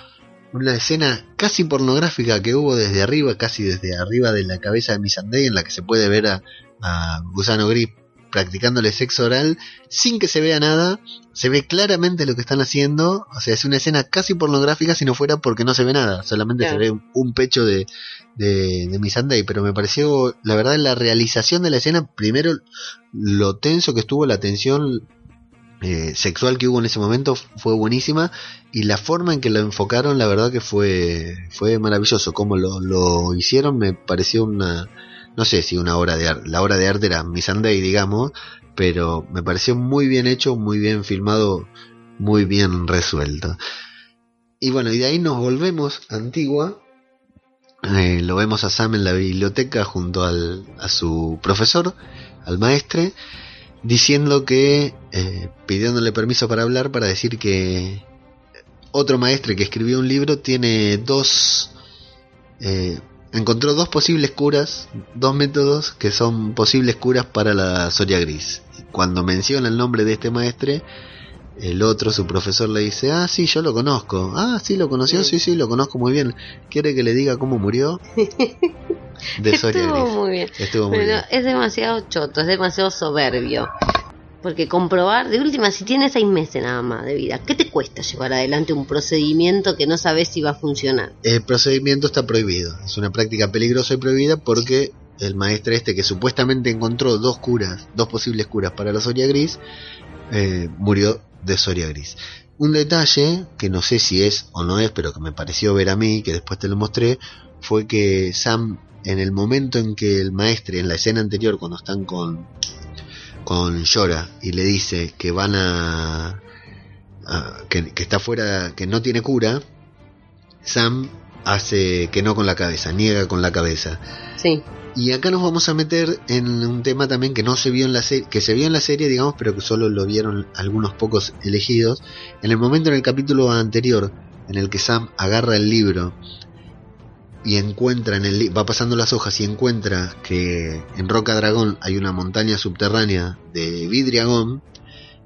una escena casi pornográfica que hubo desde arriba, casi desde arriba de la cabeza de Missandei, en la que se puede ver a, a Gusano Gris practicándole sexo oral sin que se vea nada, se ve claramente lo que están haciendo, o sea, es una escena casi pornográfica si no fuera porque no se ve nada, solamente Claro. se ve un, pecho de, de, de Missandei, pero me pareció, la verdad, la realización de la escena, primero lo tenso que estuvo, la tensión eh, sexual que hubo en ese momento fue buenísima y la forma en que lo enfocaron, la verdad que fue, fue maravilloso, como lo, lo hicieron me pareció una, no sé si una obra de arte, la obra de arte era Missandei, digamos, pero me pareció muy bien hecho, muy bien filmado, muy bien resuelto. Y bueno, y de ahí nos volvemos a Antigua, eh, lo vemos a Sam en la biblioteca junto al, a su profesor, al maestre, diciendo que, eh, pidiéndole permiso para hablar, para decir que otro maestre que escribió un libro tiene dos, eh, encontró dos posibles curas, dos métodos que son posibles curas para la soria gris. Cuando menciona el nombre de este maestre, el otro, su profesor, le dice, ah, sí, yo lo conozco. Ah, sí, lo conoció, sí, sí, lo conozco muy bien. ¿Quiere que le diga cómo murió? De Soria Estuvo Gris. muy bien. Estuvo muy Pero bien. es demasiado choto, es demasiado soberbio. Porque comprobar, de última, si tienes seis meses nada más de vida, ¿qué te cuesta llevar adelante un procedimiento que no sabes si va a funcionar? El procedimiento está prohibido. Es una práctica peligrosa y prohibida porque el maestro este que supuestamente encontró dos curas, dos posibles curas para la Soria Gris, eh, murió de Soria Gris. Un detalle que no sé si es o no es, pero que me pareció ver a mí, que después te lo mostré, fue que Sam, en el momento en que el maestre, en la escena anterior, cuando están con, con Yora y le dice que van a, a- que, que está fuera, que no tiene cura, Sam hace que no con la cabeza, niega con la cabeza. Sí, Y acá nos vamos a meter en un tema también que no se vio en la serie, que se vio en la serie, digamos, pero que solo lo vieron algunos pocos elegidos. En el momento en el capítulo anterior, en el que Sam agarra el libro y encuentra en el li- va pasando las hojas y encuentra que en Roca Dragón hay una montaña subterránea de Vidriagón,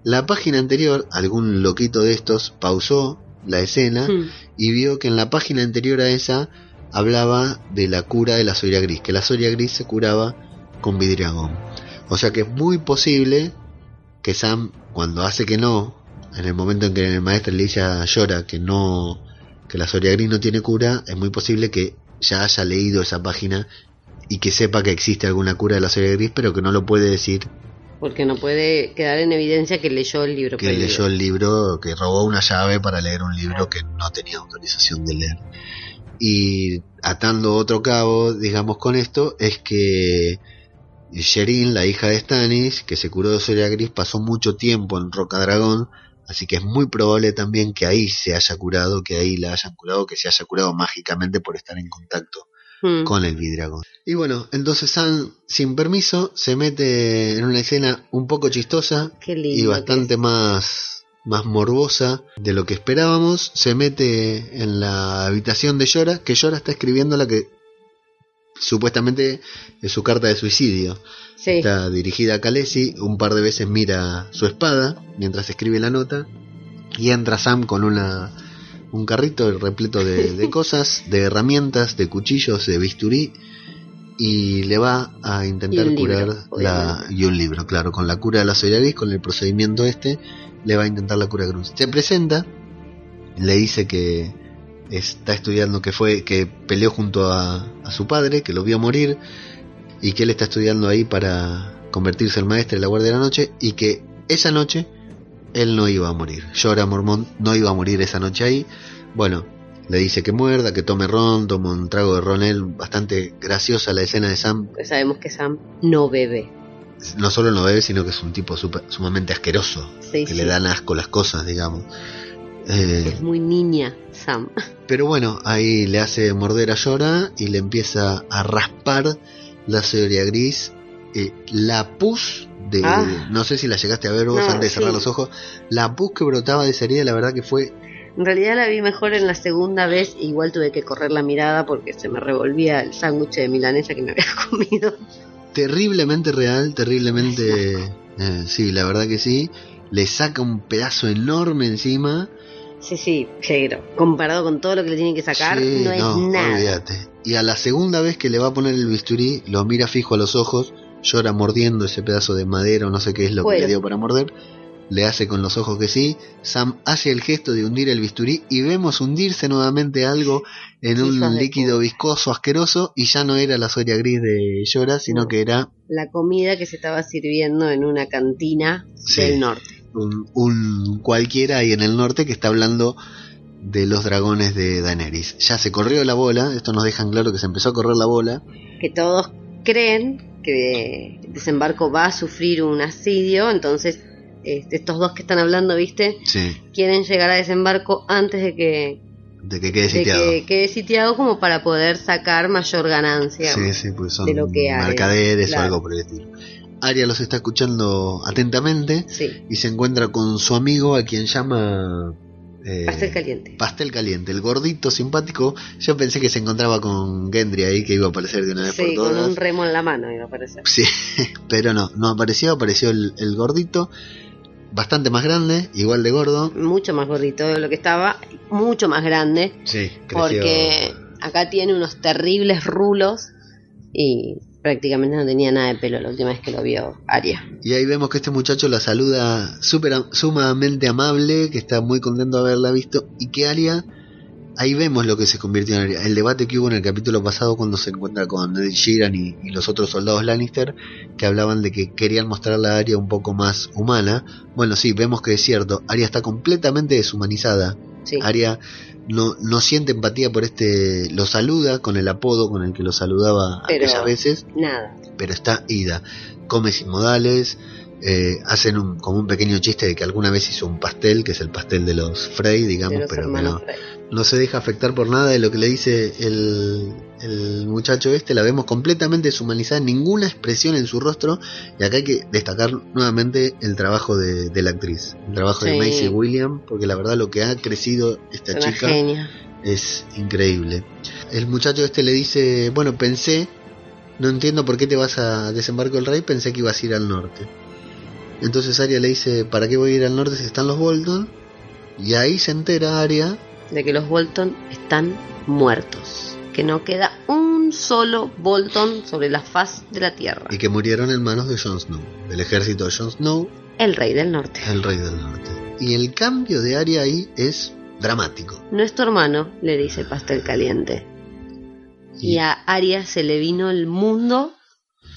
la página anterior, algún loquito de estos pausó la escena Hmm. Y vio que en la página anterior a esa hablaba de la cura de la soria gris, que la soria gris se curaba con vidriagón. O sea que es muy posible que Sam, cuando hace que no, en el momento en que el maestro le dice Llora que no, que la soria gris no tiene cura, es muy posible que ya haya leído esa página y que sepa que existe alguna cura de la soria gris, pero que no lo puede decir porque no puede quedar en evidencia que leyó el libro. que leyó el libro, que robó una llave para leer un libro que no tenía autorización de leer. Y atando otro cabo, digamos, con esto, es que Sherin, la hija de Stannis, que se curó de Soria Gris, pasó mucho tiempo en Roca Dragón, así que es muy probable también que ahí se haya curado, que ahí la hayan curado, que se haya curado mágicamente por estar en contacto Hmm. con el Vidragón. Y bueno, entonces Sam, sin permiso, se mete en una escena un poco chistosa y bastante más, más morbosa de lo que esperábamos. Se mete en la habitación de Llora, que Llora está escribiendo la que supuestamente es su carta de suicidio. Sí. Está dirigida a Khaleesi, un par de veces mira su espada mientras escribe la nota y entra Sam con una un carrito repleto de, de cosas, de herramientas, de cuchillos, de bisturí y le va a intentar libro, curar la y un libro, claro, con la cura de la Soyaris, con el procedimiento este, le va a intentar la cura Cruz. Se presenta, le dice que está estudiando, que fue, que peleó junto a, a su padre, que lo vio morir, y que él está estudiando ahí para convertirse en maestre de la Guardia de la Noche, y que esa noche él no iba a morir. Llora Mormont no iba a morir esa noche ahí. Bueno, le dice que muerda, que tome ron, toma un trago de ron él, bastante graciosa la escena de Sam. Pues sabemos que Sam no bebe. No solo no bebe, sino que es un tipo super- sumamente asqueroso, Sí, que sí. le dan asco las cosas, digamos. Eh, Es muy niña, Sam. Pero bueno, ahí le hace morder a Llora y le empieza a raspar la cebolla gris. Eh, la pus de. Ah. No sé si la llegaste a ver vos No, antes de cerrar sí. los ojos. La pus que brotaba de esa herida, la verdad que fue. En realidad la vi mejor en la segunda vez, igual tuve que correr la mirada porque se me revolvía el sándwich de milanesa que me había comido. terriblemente real, terriblemente. eh, sí, la verdad que sí. Le saca un pedazo enorme encima. Sí, sí, pero comparado con todo lo que le tienen que sacar, Sí, no es nada. Y a la segunda vez que le va a poner el bisturí, lo mira fijo a los ojos, llora mordiendo ese pedazo de madera o no sé qué es lo que le dio para morder. Le hace con los ojos que sí. Sam hace el gesto de hundir el bisturí y vemos hundirse nuevamente algo en un líquido viscoso, asqueroso, y ya no era la soria gris de llora, sino No. que era La comida que se estaba sirviendo en una cantina Sí. del norte. un, un cualquiera ahí en el norte que está hablando de los dragones de Daenerys. Ya se corrió la bola, esto nos dejan claro que se empezó a correr la bola. Que todos creen que desembarco va a sufrir un asidio, entonces este, estos dos que están hablando, ¿viste? Sí. Quieren llegar a desembarco antes de que De que quede de sitiado. que quede sitiado como para poder sacar mayor ganancia. Sí, sí, pues son de lo que hay, mercaderes claro. o algo por el estilo. Aria los está escuchando atentamente Sí, y se encuentra con su amigo a quien llama eh, pastel caliente. Pastel Caliente, el gordito simpático. Yo pensé que se encontraba con Gendry ahí, que iba a aparecer de una vez Sí, por con todas. un remo en la mano iba a aparecer. Sí, pero no, no apareció, apareció el, el gordito, bastante más grande, igual de gordo. Mucho más gordito de lo que estaba, mucho más grande, Sí, porque acá tiene unos terribles rulos y prácticamente no tenía nada de pelo la última vez que lo vio Aria. Y ahí vemos que este muchacho la saluda súper am- sumamente amable, que está muy contento de haberla visto, y que Aria, ahí vemos lo que se convirtió en Aria. El debate que hubo en el capítulo pasado cuando se encuentra con Ed Sheeran y, y los otros soldados Lannister, que hablaban de que querían mostrarle a Aria un poco más humana. Bueno, sí, vemos que es cierto, Aria está completamente deshumanizada. Sí, Aria no, no siente empatía por este, lo saluda con el apodo con el que lo saludaba Pero- aquellas veces nada. pero está ida. Come sin modales, eh, hacen un, como un pequeño chiste de que alguna vez hizo un pastel, que es el pastel de los Frey, digamos, de los pero que no. No se deja afectar por nada de lo que le dice el, el muchacho este. La vemos completamente deshumanizada, ninguna expresión en su rostro. Y acá hay que destacar nuevamente el trabajo de, de la actriz, el trabajo de Sí. Macy William, porque la verdad lo que ha crecido esta una chica genia. es increíble. El muchacho este le dice, bueno, pensé, no entiendo por qué te vas a desembarco del rey, pensé que ibas a ir al norte. Entonces Arya le dice, ¿para qué voy a ir al norte si están los Bolton? Y ahí se entera Arya, de que los Bolton están muertos, que no queda un solo Bolton sobre la faz de la tierra. y que murieron en manos de Jon Snow, del ejército de Jon Snow, El rey del norte. el rey del norte. Y el cambio de Arya ahí es dramático. No es tu hermano, le dice pastel caliente. Y a Arya se le vino el mundo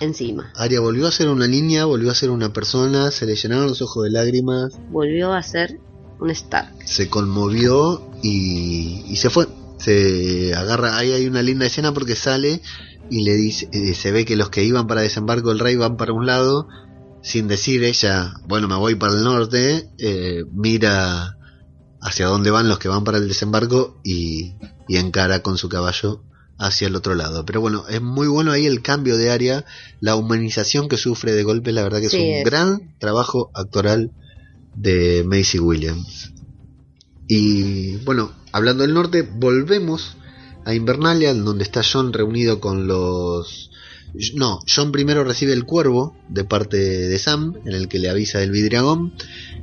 encima. Arya volvió a ser una niña, volvió a ser una persona, se le llenaron los ojos de lágrimas, Volvió a ser un Stark. se conmovió y, y se fue. Se agarra, ahí hay una linda escena porque sale y le dice, eh, se ve que los que iban para desembarco del rey van para un lado, sin decir ella, bueno, me voy para el norte, eh, mira hacia dónde van los que van para el desembarco y, y encara con su caballo hacia el otro lado. Pero bueno, es muy bueno ahí el cambio de área, la humanización que sufre de golpe, la verdad que es un es. gran trabajo actoral de Macy Williams. Y bueno, hablando del norte, volvemos a Invernalia, donde está John reunido con los... No, John primero recibe el cuervo de parte de Sam, en el que le avisa del vidriagón.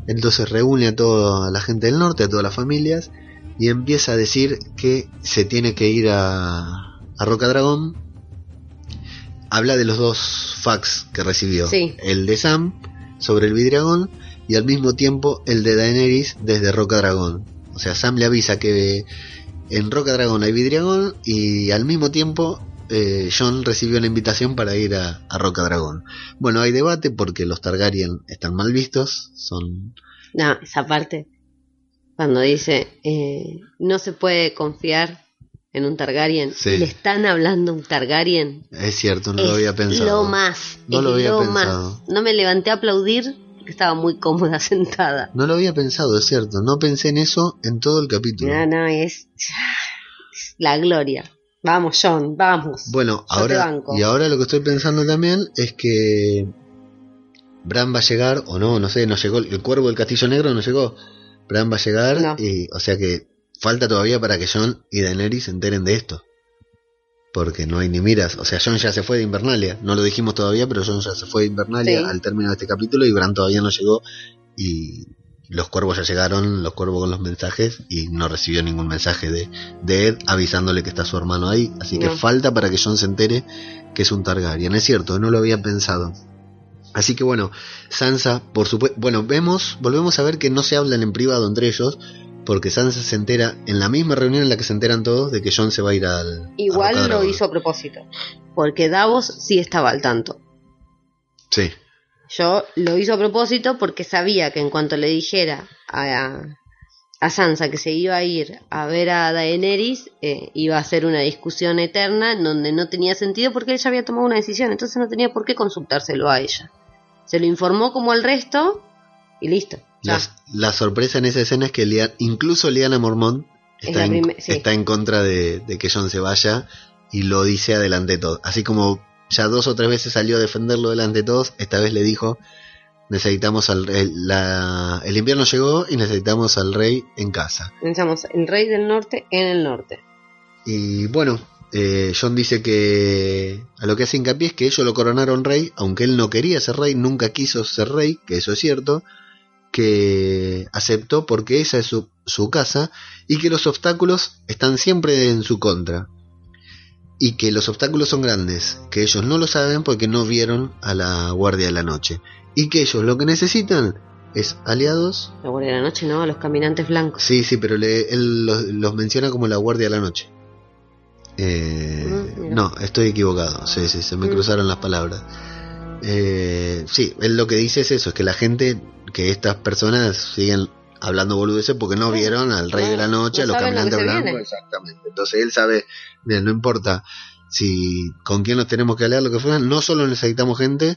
Entonces reúne a toda la gente del norte, a todas las familias, y empieza a decir que se tiene que ir a, a Roca Dragón. Habla de los dos fax que recibió. Sí. El de Sam sobre el vidriagón y al mismo tiempo el de Daenerys desde Roca Dragón. O sea, Sam le avisa que en Roca Dragón hay vidriagón y al mismo tiempo eh, John recibió una invitación para ir a, a Roca Dragón. Bueno, hay debate porque los Targaryen están mal vistos, son... No, esa parte, cuando dice, eh, no se puede confiar en un Targaryen, Sí. le están hablando a un Targaryen. Es cierto, no es lo había pensado. Lo más, No es lo había lo pensado. más. No me levanté a aplaudir estaba muy cómoda sentada. No lo había pensado, es cierto. No pensé en eso en todo el capítulo. No, no, es, es la gloria. Vamos, John, vamos. Bueno, Yo te ahora banco. y ahora lo que estoy pensando también es que Bran va a llegar o no, no sé, no llegó el cuervo del Castillo Negro, no llegó. Bran va a llegar No. y o sea que falta todavía para que Jon y Daenerys se enteren de esto. Porque no hay ni miras, o sea, Jon ya se fue de Invernalia, no lo dijimos todavía, pero Jon ya se fue de Invernalia Sí. al término de este capítulo y Bran todavía no llegó. Y los cuervos ya llegaron, los cuervos con los mensajes y no recibió ningún mensaje de, de Ed avisándole que está su hermano ahí, así que falta para que Jon se entere que es un Targaryen, es cierto, no lo había pensado. Así que bueno, Sansa, por supuesto, bueno, vemos, volvemos a ver que no se hablan en privado entre ellos, porque Sansa se entera en la misma reunión en la que se enteran todos de que Jon se va a ir al... a Igual lo hizo a propósito. Porque Davos sí estaba al tanto. Sí, Yo lo hizo a propósito porque sabía que en cuanto le dijera a, a Sansa que se iba a ir a ver a Daenerys, eh, iba a ser una discusión eterna en donde no tenía sentido porque ella había tomado una decisión, entonces no tenía por qué consultárselo a ella. Se lo informó como al resto y listo. La, la sorpresa en esa escena es que Lia- incluso Liana Mormont Es está, en, sí. está en contra de, de que John se vaya y lo dice adelante de todos. Así como ya dos o tres veces salió a defenderlo delante de todos, esta vez le dijo, necesitamos al la, el invierno llegó y necesitamos al rey en casa. Pensamos, el rey del norte en el norte. Y bueno, eh, John dice que a lo que hace hincapié es que ellos lo coronaron rey, aunque él no quería ser rey, nunca quiso ser rey, que eso es cierto, que aceptó porque esa es su, su casa y que los obstáculos están siempre en su contra. Y que los obstáculos son grandes, que ellos no lo saben porque no vieron a la Guardia de la Noche. Y que ellos lo que necesitan es aliados. La guardia de la noche, ¿no? A los caminantes blancos. Sí, sí, pero le- él los, los menciona como la Guardia de la Noche. Eh, Mm, mira. no, estoy equivocado. Sí, sí, se me Mm. cruzaron las palabras. Eh, sí, él lo que dice es eso, es que la gente, que estas personas siguen hablando boludeces porque no vieron al Rey de la no, Noche, no a los caminantes blancos. Exactamente. Entonces él sabe, bien, no importa si con quién nos tenemos que aliar, lo que fuera, no solo necesitamos gente,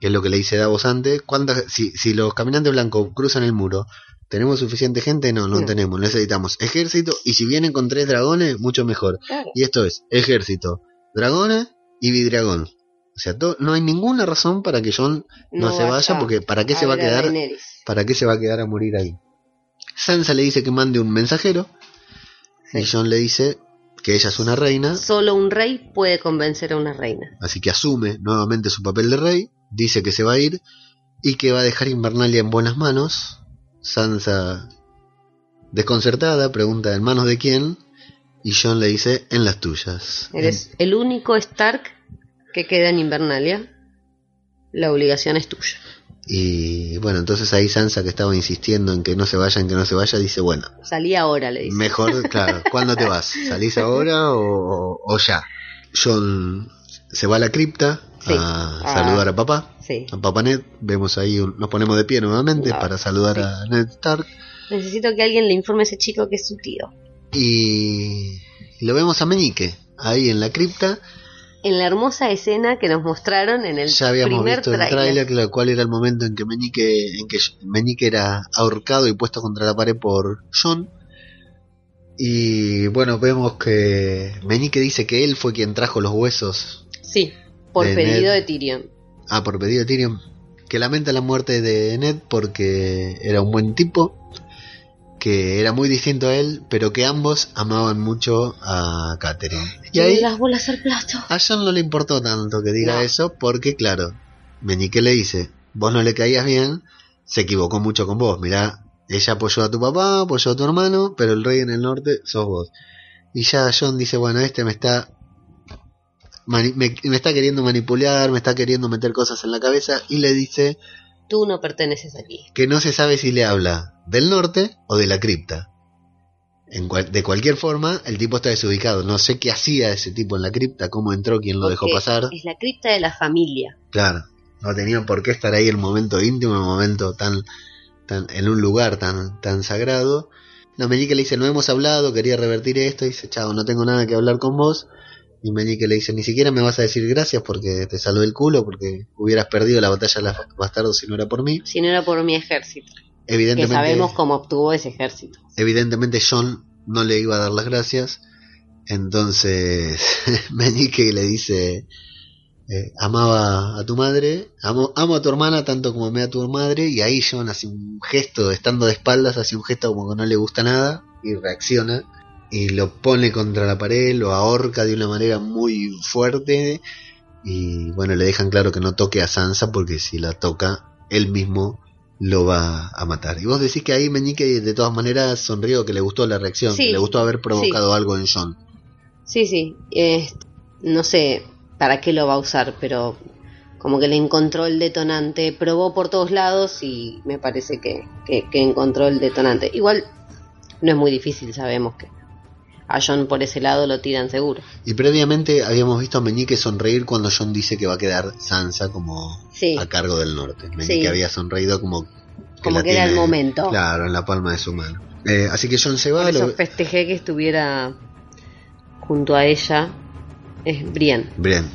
que es lo que le dice Davos antes, ¿cuántas, si, si los caminantes blancos cruzan el muro, ¿tenemos suficiente gente? No, no, No. tenemos, necesitamos ejército y si vienen con tres dragones, mucho mejor. Claro. Y esto es ejército, dragones y vidriagón. O sea, no hay ninguna razón para que John no, se vaya, porque ¿para qué se va a quedar? Daenerys. ¿Para qué se va a quedar a morir ahí? Sansa le dice que mande un mensajero Sí. y John le dice que ella es una reina, Solo un rey puede convencer a una reina. así que asume nuevamente su papel de rey, dice que se va a ir y que va a dejar Invernalia en buenas manos. Sansa, desconcertada, pregunta en manos de quién y John le dice en las tuyas. Eres el único Stark que queda en Invernalia. La obligación es tuya. Y bueno, entonces ahí Sansa que estaba insistiendo en que no se vaya, en que no se vaya, dice, bueno, Salí ahora, le dice. mejor, claro, ¿cuándo te vas? ¿Salís ahora o, o ya? John se va a la cripta Sí. a Ah. saludar a papá, Sí. a papá Ned, vemos ahí, un- nos ponemos de pie nuevamente para saludar sí. a Ned Stark Necesito que alguien le informe a ese chico que es su tío. y lo vemos a Meñique ahí en la cripta, En la hermosa escena que nos mostraron en el ya habíamos primer visto el tráiler. tráiler, claro, cuál era el momento en que Meñique, en que Meñique era ahorcado y puesto contra la pared por John. Y bueno, vemos que Meñique dice que él fue quien trajo los huesos. Sí, por de pedido Ned. de Tyrion. Ah, por pedido de Tyrion. Que lamenta la muerte de Ned porque era un buen tipo. Que era muy distinto a él, pero que ambos amaban mucho a Catherine. Y ahí las bolas al plato. a John no le importó tanto que diga No. eso, porque claro, Meñique le dice, vos no le caías bien, se equivocó mucho con vos, mirá, ella apoyó a tu papá, apoyó a tu hermano, pero el rey en el norte sos vos. Y ya John dice, bueno, este me está me está queriendo manipular, me está queriendo meter cosas en la cabeza y le dice Tú no perteneces aquí. que no se sabe si le habla del norte o de la cripta. En cual- de cualquier forma, el tipo está desubicado. No sé qué hacía ese tipo en la cripta, cómo entró, quién lo dejó pasar. Es la cripta de la familia. Claro, no tenían por qué estar ahí en un momento íntimo, en un momento tan, tan, en un lugar tan, tan sagrado. La Meñique le dice, no hemos hablado, quería revertir esto, y dice, chao, no tengo nada que hablar con vos. Y Meñique le dice, ni siquiera me vas a decir gracias porque te salvé el culo, porque hubieras perdido la batalla de los bastardos si no era por mí. Si no era por mi ejército. Que Evidentemente, sabemos cómo obtuvo ese ejército. evidentemente John no le iba a dar las gracias. Entonces Meñique le dice, eh, amaba a tu madre, amo, amo a tu hermana tanto como amé a tu madre, y ahí John hace un gesto, estando de espaldas, hace un gesto como que no le gusta nada, y reacciona, y lo pone contra la pared, lo ahorca de una manera muy fuerte, y bueno, le dejan claro que no toque a Sansa, porque si la toca, él mismo lo va a matar. Y vos decís que ahí Meñique de todas maneras sonrió, que le gustó la reacción, Sí, que le gustó haber provocado algo en John. Sí, sí. eh, no sé para qué lo va a usar, pero como que le encontró el detonante. Probó por todos lados y me parece que, que, que encontró el detonante. Igual no es muy difícil, sabemos que a John por ese lado lo tiran seguro. Y previamente habíamos visto a Meñique sonreír cuando John dice que va a quedar Sansa como Sí. a cargo del norte. Meñique Sí. había sonreído como Como la que era el tiene, momento. Claro, en la palma de su mano. Eh, así que John se va. Por eso lo- festejé que estuviera junto a ella. Es Brienne. Bien.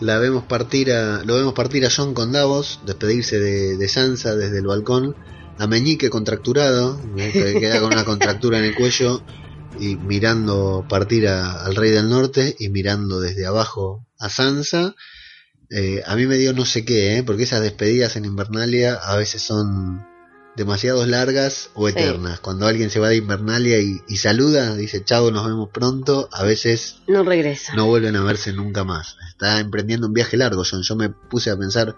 La vemos partir a, lo vemos partir a John con Davos, despedirse de, de Sansa desde el balcón, a Meñique contracturado, ¿eh? que queda con una contractura en el cuello y mirando partir a- al Rey del Norte y mirando desde abajo a Sansa. Eh, a mí me dio no sé qué, ¿eh? porque esas despedidas en Invernalia a veces son demasiado largas o Sí. eternas. Cuando alguien se va de Invernalia y, y saluda, dice chao, nos vemos pronto, a veces No regresa. no vuelven a verse nunca más. Está emprendiendo un viaje largo, John. Yo me puse a pensar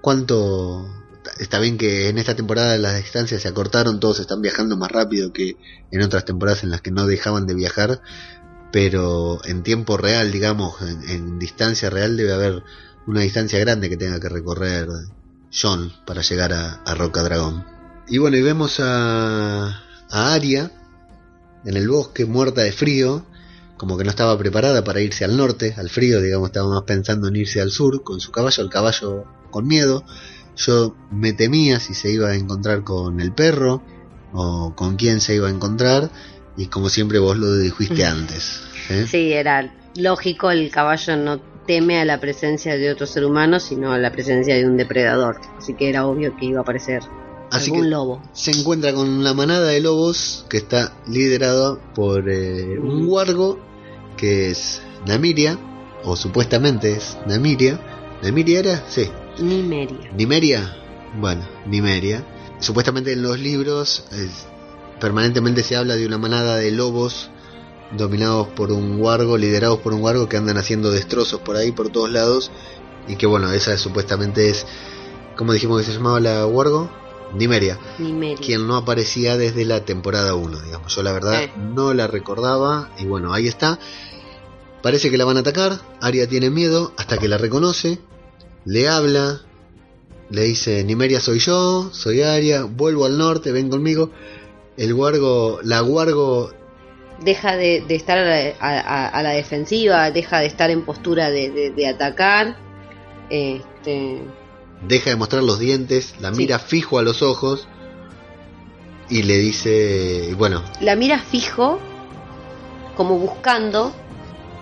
cuánto... Está bien que en esta temporada las distancias se acortaron, todos están viajando más rápido que en otras temporadas en las que no dejaban de viajar, pero en tiempo real, digamos, en, distancia real debe haber una distancia grande que tenga que recorrer John para llegar a, a Roca Dragón. Y bueno, y vemos a, a Arya en el bosque muerta de frío, como que no estaba preparada para irse al norte, al frío, digamos, estaba más pensando en irse al sur con su caballo, el caballo con miedo. Yo me temía si se iba a encontrar con el perro o con quién se iba a encontrar y como siempre vos lo dijiste antes. ¿eh? Sí, era lógico, el caballo no teme a la presencia de otro ser humano, sino a la presencia de un depredador. Así que era obvio que iba a aparecer Así algún que lobo. se encuentra con una manada de lobos que está liderada por eh, un guargo que es Namiria, o supuestamente es Namiria. ¿Namiria era? Sí. Nimeria. ¿Nimeria? Bueno, Nimeria. Supuestamente en los libros es- permanentemente se habla de una manada de lobos dominados por un guargo, liderados por un guargo que andan haciendo destrozos por ahí, por todos lados. Y que bueno, esa supuestamente es, ¿cómo dijimos que se llamaba la guargo? Nimeria Nimeria. quien no aparecía desde la temporada 1, digamos. Yo la verdad Sí. no la recordaba y bueno, ahí está. Parece que la van a atacar, Arya tiene miedo hasta que la reconoce, le habla, le dice, Nimeria soy yo, soy Arya, vuelvo al norte, ven conmigo. El guargo, la guargo, Deja de, de estar a la, a- la defensiva, deja de estar en postura de, de- de atacar. Este, deja de mostrar los dientes, la Sí. mira fijo a los ojos y le dice, bueno, la mira fijo, como buscando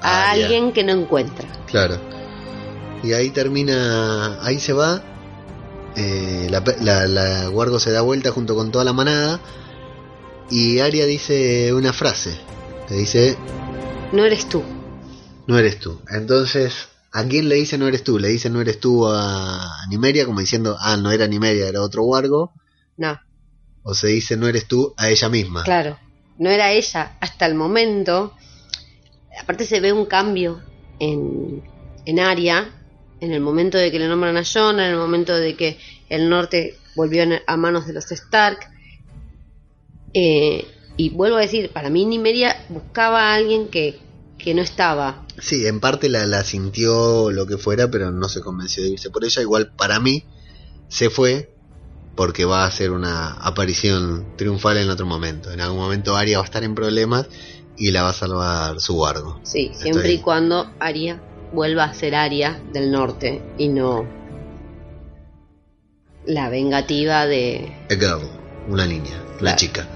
a alguien que no encuentra. Claro. Y ahí termina, ahí se va. eh, la, la, la Guargo se da vuelta junto con toda la manada. Y Arya dice una frase. Le dice, No eres tú. no eres tú. Entonces, ¿a quién le dice no eres tú? Le dice no eres tú a Nimeria, como diciendo, ah, no era Nimeria, era otro Guargo. No, O se dice no eres tú a ella misma. claro. No era ella hasta el momento. Aparte se ve un cambio en, en Aria, en el momento de que le nombran a Jon, en el momento de que el norte volvió a manos de los Stark. Eh, y vuelvo a decir, para mí Nimeria buscaba a alguien que, que no estaba. Sí, en parte la, la sintió lo que fuera, pero no se convenció de irse por ella. Igual para mí se fue porque va a hacer una aparición triunfal en otro momento. En algún momento Arya va a estar en problemas y la va a salvar su guardo. Sí, Estoy- siempre y cuando Aria vuelva a ser Aria del norte y no la vengativa de... A girl, una niña, la Claro. chica.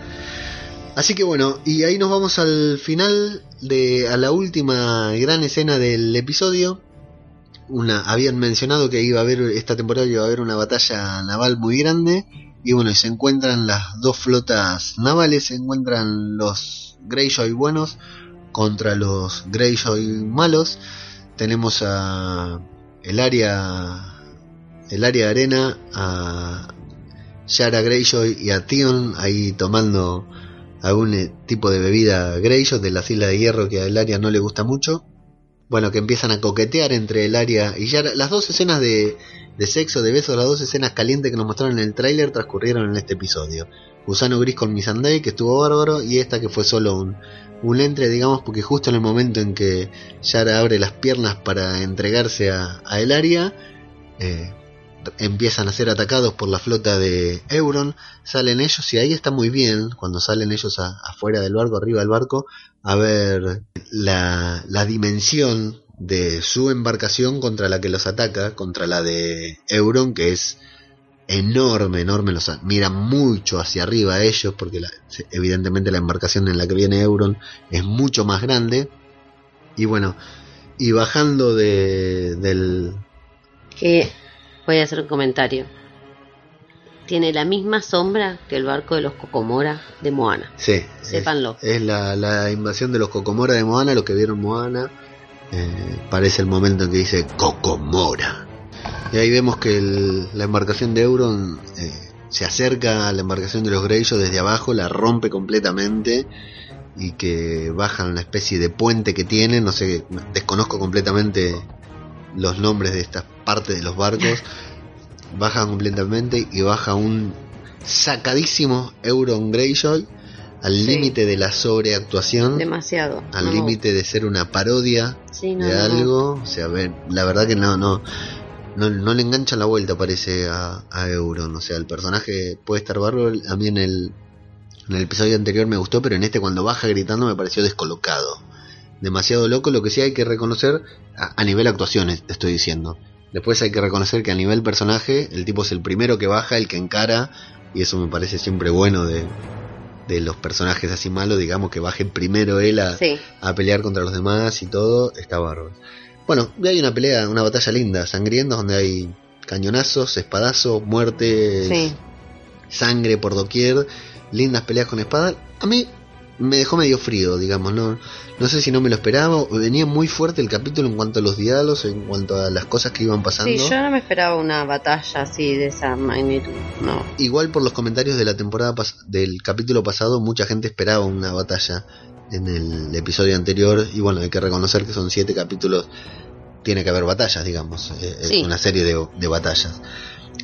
Así que bueno, y ahí nos vamos al final de a la última gran escena del episodio. Una habían mencionado que iba a haber esta temporada iba a haber una batalla naval muy grande y bueno, y se encuentran las dos flotas navales, se encuentran los Greyjoy buenos contra los Greyjoy malos. Tenemos a el área el área de arena a Yara Greyjoy y a Tion ahí tomando algún eh, tipo de bebida Greyjoy de las Islas de Hierro que a el área no le gusta mucho. Bueno, que empiezan a coquetear entre el área y Yara. Las dos escenas de, de sexo, de besos, las dos escenas calientes que nos mostraron en el tráiler transcurrieron en este episodio. Gusano Gris con Missandei, que estuvo bárbaro, y esta que fue solo un, un entre, digamos, porque justo en el momento en que Yara abre las piernas para entregarse a, a el área, eh, empiezan a ser atacados por la flota de Euron, salen ellos y ahí está muy bien cuando salen ellos a- afuera del barco, arriba del barco, a ver la, la dimensión de su embarcación contra la que los ataca, contra la de Euron, que es enorme, enorme, los a- miran mucho hacia arriba a ellos, porque la- evidentemente la embarcación en la que viene Euron es mucho más grande, y bueno, y bajando de, del, que voy a hacer un comentario. tiene la misma sombra que el barco de los Cocomora de Moana. Sí. Sépanlo. Es, es la, la invasión de los Cocomora de Moana, los que vieron Moana. eh, parece el momento en que dice Cocomora. Y ahí vemos que el- la embarcación de Euron eh, se acerca a la embarcación de los Greyjoy desde abajo, la rompe completamente y que bajan una especie de puente que tienen, no sé, desconozco completamente los nombres de estas partes de los barcos, bajan completamente y baja un sacadísimo Euron Greyjoy al Sí. límite de la sobreactuación, Demasiado. al No. límite de ser una parodia Sí, no, de no. algo, o sea, ver, la verdad que no, no, no, no le enganchan la vuelta parece a, a Euron, o sea, el personaje puede estar bárbaro, a mí en el, en el episodio anterior me gustó, pero en este cuando baja gritando me pareció descolocado, demasiado loco, lo que sí hay que reconocer, a, a nivel actuaciones estoy diciendo, después hay que reconocer que a nivel personaje, el tipo es el primero que baja, el que encara, y eso me parece siempre bueno de, de los personajes así malos, digamos que baje primero él a, Sí, a pelear contra los demás y todo, está bárbaro. Bueno, hay una pelea, una batalla linda, sangrienta, donde hay cañonazos, espadazos, muertes, sí. sangre por doquier, lindas peleas con espada. A mí me dejó medio frío, digamos, no, no sé si no me lo esperaba, venía muy fuerte el capítulo en cuanto a los diálogos, en cuanto a las cosas que iban pasando. Sí, yo no me esperaba una batalla así de esa magnitud. No. Igual por los comentarios de la temporada del capítulo pasado, mucha gente esperaba una batalla en el episodio anterior. Y bueno, hay que reconocer que son siete capítulos. Tiene que haber batallas, digamos. eh, Es Sí. una serie de, de batallas.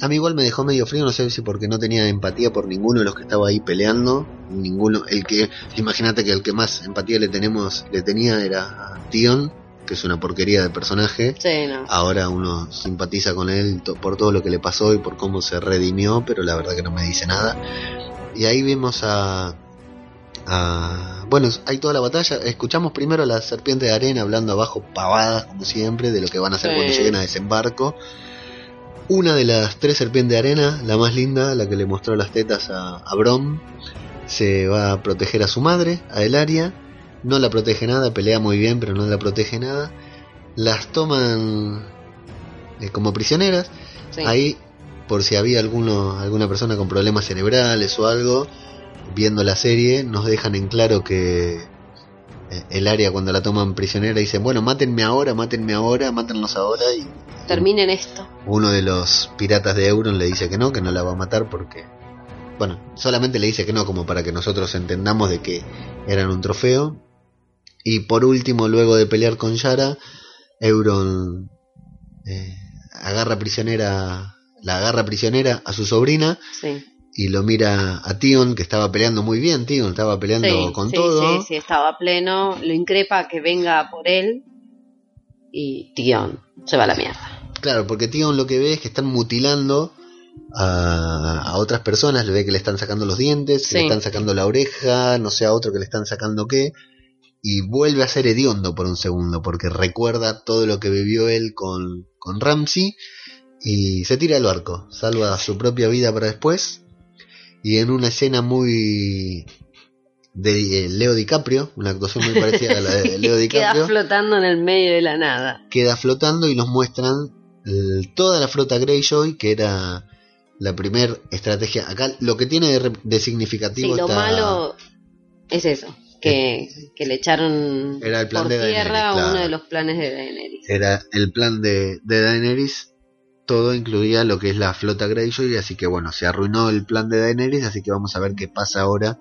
A mí igual me dejó medio frío, no sé si porque no tenía empatía por ninguno de los que estaba ahí peleando. Ninguno, el que, imagínate que el que más empatía le tenemos, le tenía era a Tion, que es una porquería de personaje Sí, no. ahora uno simpatiza con él to- por todo lo que le pasó y por cómo se redimió, pero la verdad que no me dice nada. Y ahí vimos a... a- bueno, hay toda la batalla. Escuchamos primero a la serpiente de arena hablando abajo pavadas, como siempre, de lo que van a hacer Sí. cuando lleguen a desembarco. Una de las tres serpientes de arena, la más linda, la que le mostró las tetas a, a Brom, se va a proteger a su madre, a Elaria. No la protege nada, pelea muy bien, pero no la protege nada. Las toman eh, como prisioneras. Sí. Ahí, por si había alguno, alguna persona con problemas cerebrales o algo, viendo la serie, nos dejan en claro que eh, el área cuando la toman prisionera dicen, bueno, mátenme ahora, mátenme ahora, mátenlos ahora. Y Terminen esto. uno de los piratas de Euron le dice que no, que no la va a matar porque... Bueno, solamente le dice que no, como para que nosotros entendamos de que eran un trofeo. Y por último, luego de pelear con Yara, Euron eh, agarra prisionera, la agarra prisionera a su sobrina Sí. Y lo mira a Tion, que estaba peleando muy bien, Tion estaba peleando Sí, con sí, todo. sí, sí, estaba pleno. Lo increpa que venga por él. Y Tion se va a la mierda. Claro, porque Tion lo que ve es que están mutilando a, a otras personas, le ve que le están sacando los dientes, que Sí. le están sacando la oreja, no sé a otro que le están sacando qué, y vuelve a ser hediondo por un segundo, porque recuerda todo lo que vivió él con, con Ramsey, y se tira al barco, salva su propia vida para después, y en una escena muy de eh, Leo DiCaprio, una actuación muy parecida a la de Leo Queda DiCaprio, flotando en el medio de la nada. queda flotando y nos muestran eh, toda la flota Greyjoy, que era la primer estrategia. Acá lo que tiene de, de Sí, significativo lo está- malo es eso. Que, que le echaron Era el plan por de Daenerys, tierra claro. uno de los planes de Daenerys. era el plan de, de Daenerys. Todo incluía lo que es la flota Greyjoy, así que bueno, se arruinó el plan de Daenerys, así que vamos a ver qué pasa ahora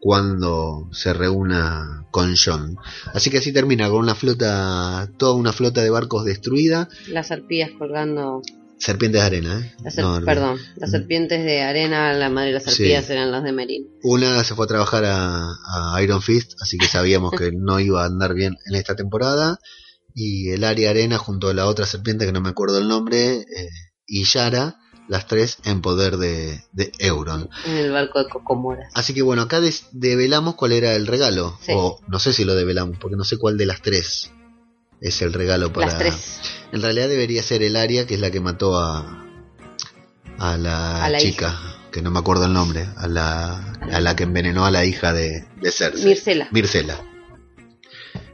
cuando se reúna con Jon. Así que así termina con una flota, toda una flota de barcos destruida, Las arpías colgando. serpientes de arena, ¿eh? las no. perdón, las serpientes de arena, la madre de las Sí. arpías eran los de Merin. Una se fue a trabajar a, a Iron Fist, así que sabíamos que no iba a andar bien en esta temporada. Y el área arena junto a la otra serpiente que no me acuerdo el nombre, eh, y Yara, las tres en poder de, de Euron. En el barco de Cocomoras. Así que bueno, acá des- develamos cuál era el regalo. Sí. O no sé si lo develamos, porque no sé cuál de las tres es el regalo para... Las tres. En realidad debería ser el área que es la que mató a, a la, A la chica, que no me acuerdo el nombre, a la, a la que envenenó a la hija de, de Cersei. Mircela. Mircela.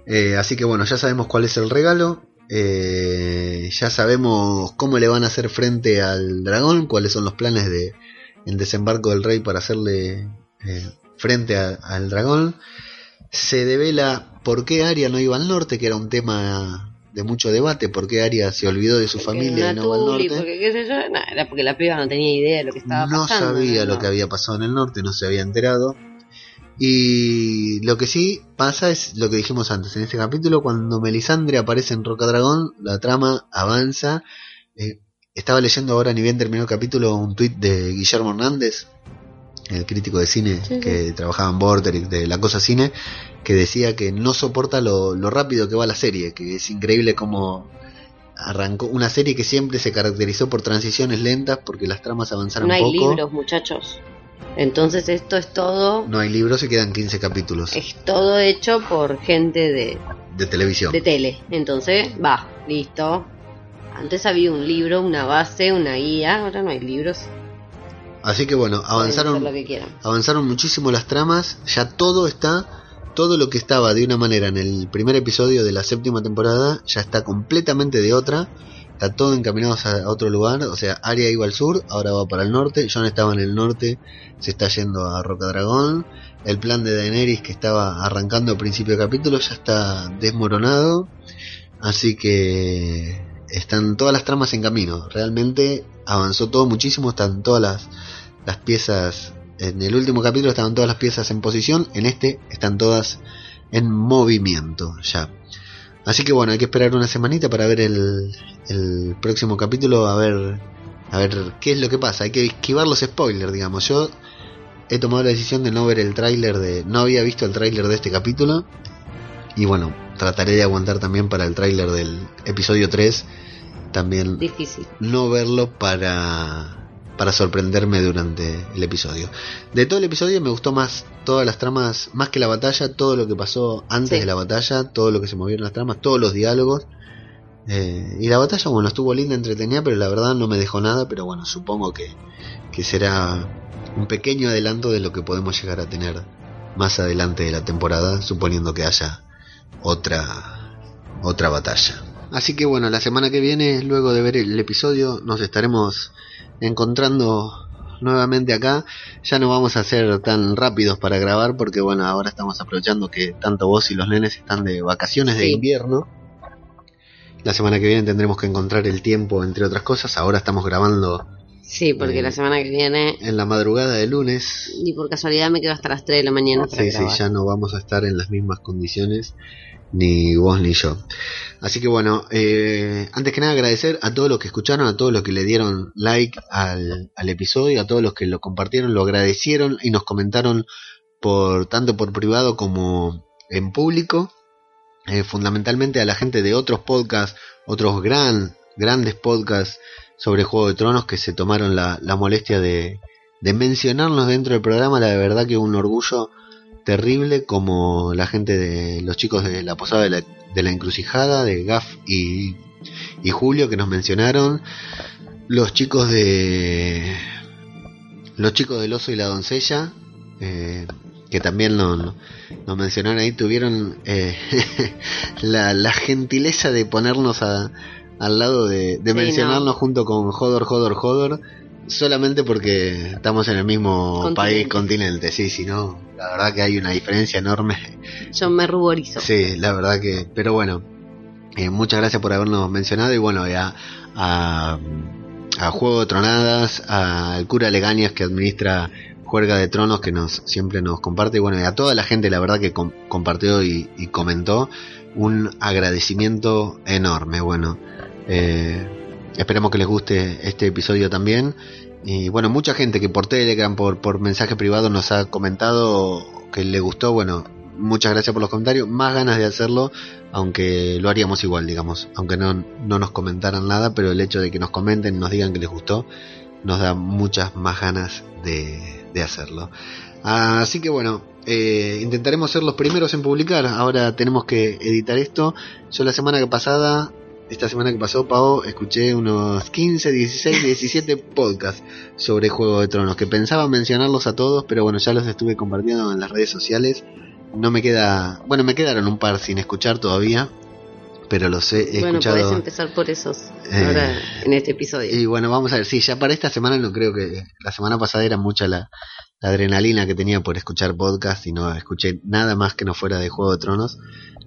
Eh, así que bueno, ya sabemos cuál es el regalo. eh, ya sabemos cómo le van a hacer frente al dragón, cuáles son los planes de, el desembarco del rey para hacerle eh, frente a- al dragón. Se devela por qué Arya no iba al norte, que era un tema de mucho debate, por qué Arya se olvidó de su familia y no va al norte. porque qué sé yo, no, era porque la piba no tenía idea de lo que estaba no pasando. sabía ¿no? lo que había pasado en el norte, no se había enterado. Y lo que sí pasa es lo que dijimos antes en este capítulo, cuando Melisandre aparece en Roca Dragón, la trama avanza. Eh, estaba leyendo ahora, ni bien terminó el capítulo, un tuit de Guillermo Hernández, el crítico de cine Sí, sí. que trabajaba en Vorterix de La Cosa Cine, que decía que no soporta lo, lo rápido que va la serie, que es increíble cómo arrancó una serie que siempre se caracterizó por transiciones lentas porque las tramas avanzaron No hay poco. libros, muchachos. Entonces esto es todo, No hay libros y quedan 15 capítulos es todo hecho por gente de, de televisión. de tele. Entonces, va, listo. Antes había un libro, una base, una guía, ahora no hay libros. Así que bueno, avanzaron lo que avanzaron muchísimo las tramas, ya todo está, todo lo que estaba de una manera en el primer episodio de la séptima temporada, ya está completamente de otra, está todo encaminado a otro lugar, o sea, Arya iba al sur, ahora va para el norte, Jon estaba en el norte, se está yendo a Roca Dragón, el plan de Daenerys que estaba arrancando al principio del capítulo ya está desmoronado, así que están todas las tramas en camino, realmente avanzó todo muchísimo, están todas las, las piezas en el último capítulo estaban todas las piezas en posición, en este están todas en movimiento ya. Así que bueno, hay que esperar una semanita para ver el, el próximo capítulo, a ver a ver qué es lo que pasa. Hay que esquivar los spoilers, digamos. Yo he tomado la decisión de no ver el tráiler de no había visto el tráiler de este capítulo y bueno, trataré de aguantar también para el tráiler del episodio 3 también Difícil. no verlo para para sorprenderme durante el episodio. De todo el episodio me gustó más todas las tramas, más que la batalla, todo lo que pasó antes Sí. de la batalla, todo lo que se movieron las tramas, todos los diálogos. Eh, y la batalla, bueno, estuvo linda, entretenida, pero la verdad no me dejó nada, pero bueno, supongo que, que será un pequeño adelanto de lo que podemos llegar a tener más adelante de la temporada, suponiendo que haya otra otra batalla. Así que bueno, la semana que viene, luego de ver el episodio, nos estaremos encontrando nuevamente acá. Ya no vamos a ser tan rápidos para grabar porque bueno, ahora estamos aprovechando que tanto vos y los nenes están de vacaciones de invierno. La semana que viene tendremos que encontrar el tiempo, entre otras cosas. Ahora estamos grabando Sí, porque Eh, la semana que viene, en la madrugada de lunes. y por casualidad me quedo hasta las 3 de la mañana para Sí, sí, ya no vamos a estar en las mismas condiciones, ni vos ni yo. Así que bueno, eh, antes que nada agradecer a todos los que escucharon, a todos los que le dieron like al, al episodio, a todos los que lo compartieron, lo agradecieron y nos comentaron por tanto por privado como en público. Eh, fundamentalmente a la gente de otros podcasts, otros gran, grandes podcasts sobre Juego de Tronos que se tomaron la, la molestia de, de mencionarnos dentro del programa, la verdad que un orgullo terrible como la gente de los chicos de la posada de la, de la encrucijada, de Gaff y, y Julio que nos mencionaron, los chicos de los chicos del oso y la doncella, eh, que también nos no, nos mencionaron ahí, tuvieron eh, la, la gentileza de ponernos a, al lado de, de Sí, mencionarnos no. junto con Jodor, Jodor, Jodor, solamente porque estamos en el mismo Continente. país, continente, sí, si no, la verdad que hay una diferencia enorme. Yo me ruborizo. Sí, la verdad que, pero bueno, eh, muchas gracias por habernos mencionado y bueno, ya a, a Juego de Tronadas, al cura Legañas que administra Juerga de Tronos que nos siempre nos comparte y bueno, y a toda la gente la verdad que com- compartió y, y comentó un agradecimiento enorme, bueno, eh, esperemos que les guste este episodio también y bueno, mucha gente que por Telegram, por, por mensaje privado nos ha comentado que le gustó, bueno, muchas gracias por los comentarios, más ganas de hacerlo, aunque lo haríamos igual, digamos, aunque no, no nos comentaran nada, pero el hecho de que nos comenten, nos digan que les gustó, nos da muchas más ganas de, de hacerlo. Así que bueno, eh, intentaremos ser los primeros en publicar, ahora tenemos que editar esto, yo la semana pasada... Esta semana que pasó, Pau, escuché unos 15, 16, 17 podcasts sobre Juego de Tronos, que pensaba mencionarlos a todos, pero bueno, ya los estuve compartiendo en las redes sociales. No me queda, bueno, me quedaron un par sin escuchar todavía, pero los he, he bueno, escuchado. podés empezar por esos Eh, ahora en este episodio. Y bueno, vamos a ver, sí, ya para esta semana no creo que... La semana pasada era mucha la, la adrenalina que tenía por escuchar podcast y no escuché nada más que no fuera de Juego de Tronos.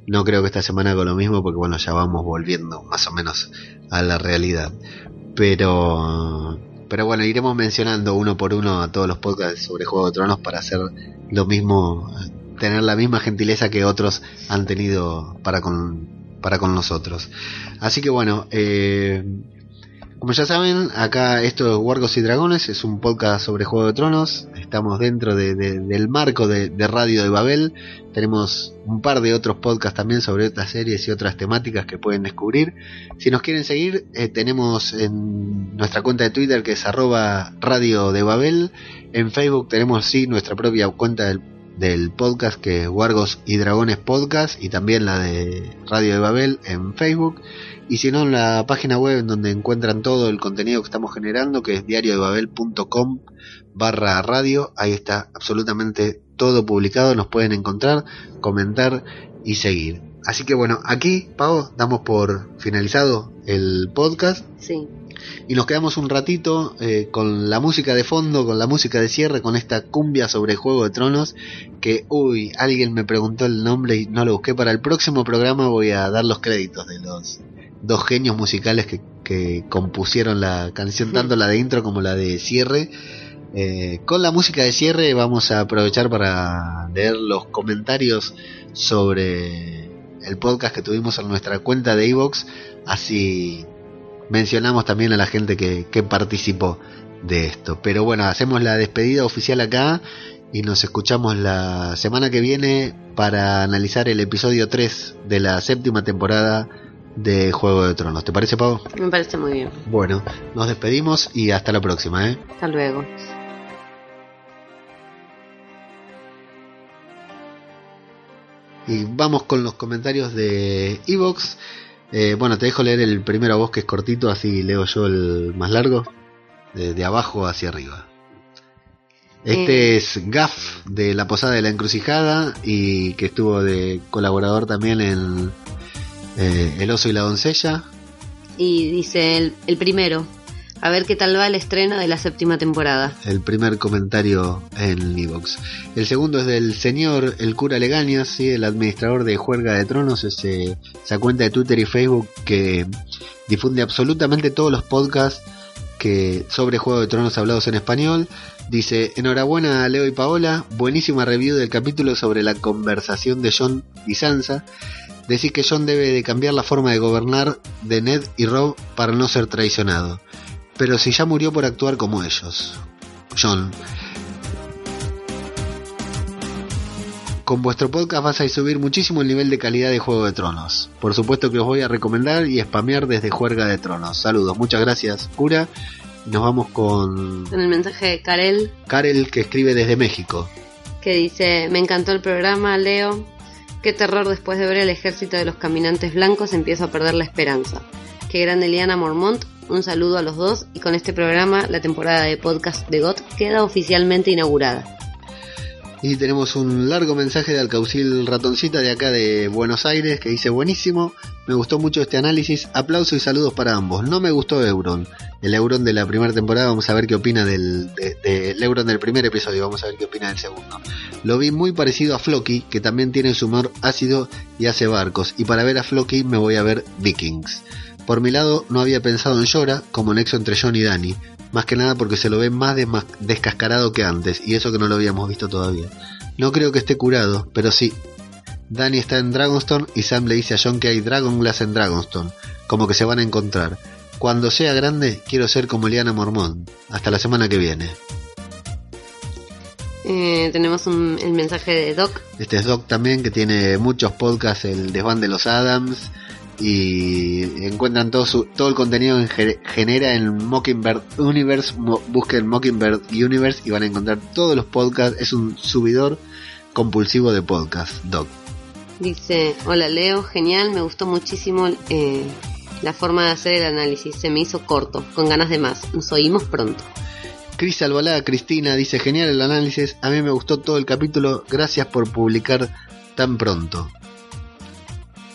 No creo que esta semana haga lo mismo porque bueno, ya vamos volviendo más o menos a la realidad. Pero... Pero bueno, iremos mencionando uno por uno a todos los podcasts sobre Juego de Tronos para hacer lo mismo, tener la misma gentileza que otros han tenido para con, para con nosotros. Así que bueno, eh, como ya saben, acá esto es Wargos y Dragones, es un podcast sobre Juego de Tronos. Estamos dentro de- de- del marco de, Radio de Babel. Tenemos un par de otros podcasts también sobre otras series y otras temáticas que pueden descubrir. Si nos quieren seguir, eh, tenemos en nuestra cuenta de Twitter que es arroba Radio de Babel. En Facebook tenemos sí nuestra propia cuenta del, podcast que es Wargos y Dragones Podcast y también la de Radio de Babel en Facebook. Y si no, en la página web en donde encuentran todo el contenido que estamos generando, que es diariodebabel.com barra radio, ahí está absolutamente todo publicado, nos pueden encontrar, comentar y seguir. Así que bueno, aquí, Pau, damos por finalizado el podcast Sí. y nos quedamos un ratito eh, con la música de fondo, con la música de cierre, con esta cumbia sobre Juego de Tronos, que, uy, alguien me preguntó el nombre y no lo busqué. Para el próximo programa voy a dar los créditos de los dos genios musicales que, que compusieron la canción, tanto la de intro como la de cierre. Eh, con la música de cierre vamos a aprovechar para leer los comentarios sobre el podcast que tuvimos en nuestra cuenta de Evox, así mencionamos también a la gente que, que participó de esto. Pero bueno, hacemos la despedida oficial acá y nos escuchamos la semana que viene para analizar el episodio 3 de la séptima temporada de Juego de Tronos. ¿Te parece, Pau? Me parece muy bien. Bueno, nos despedimos y hasta la próxima, ¿eh? Hasta luego. Y vamos con los comentarios de Evox. Eh, bueno, te dejo leer el primero a vos que es cortito, así leo yo el más largo, de, de abajo hacia arriba. Este Eh. es Gaff de La Posada de la Encrucijada y que estuvo de colaborador también en eh, El Oso y la Doncella. Y dice el, el primero. A ver qué tal va el estreno de la séptima temporada. el primer comentario en Evox. El segundo es del señor el cura Legañas, ¿sí? el administrador de Juerga de Tronos, ese, esa cuenta de Twitter y Facebook que difunde absolutamente todos los podcasts que sobre Juego de Tronos hablados en español. Dice, enhorabuena a Leo y Paola, buenísima review del capítulo sobre la conversación de John y Sansa. Decís que John debe de cambiar la forma de gobernar de Ned y Rob para no ser traicionado. Pero si ya murió por actuar como ellos. John. Con vuestro podcast vas a subir muchísimo el nivel de calidad de Juego de Tronos. Por supuesto que os voy a recomendar y spamear desde Juerga de Tronos. Saludos, muchas gracias, cura. Nos vamos con En el mensaje de Karel Karel que escribe desde México. que dice, me encantó el programa, Leo. Qué terror después de ver el ejército de los caminantes blancos, empiezo a perder la esperanza. Qué grande Eliana Mormont, un saludo a los dos y con este programa la temporada de podcast de GOT queda oficialmente inaugurada. Y tenemos un largo mensaje de Alcaucil Ratoncita de acá de Buenos Aires que dice buenísimo, me gustó mucho este análisis, aplauso y saludos para ambos. No me gustó Euron, el Euron de la primera temporada, vamos a ver qué opina del de- Euron del primer episodio, vamos a ver qué opina del segundo. Lo vi muy parecido a Floki, que también tiene su humor ácido y hace barcos, y para ver a Floki me voy a ver Vikings. Por mi lado, no había pensado en Llora como nexo entre John y Danny, más que nada porque se lo ve más descascarado que antes, y eso que no lo habíamos visto todavía. No creo que esté curado, pero sí. Danny está en Dragonstone y Sam le dice a John que hay Dragonglass en Dragonstone, como que se van a encontrar. Cuando sea grande, quiero ser como Liana Mormón. Hasta la semana que viene. Eh, tenemos un- el mensaje de Doc Este es Doc también, que tiene muchos podcasts, el desván de los Adams, y encuentran todo, su, todo el contenido que ge- genera en Mockingbird Universe. Busquen Mockingbird Universe y van a encontrar todos los podcasts. Es un subidor compulsivo de podcasts, Doc. Dice, hola Leo, genial, me gustó muchísimo eh, la forma de hacer el análisis, se me hizo corto, con ganas de más, nos oímos pronto. Cris Albalá, Cristina, dice, genial el análisis, a mí me gustó todo el capítulo, gracias por publicar tan pronto.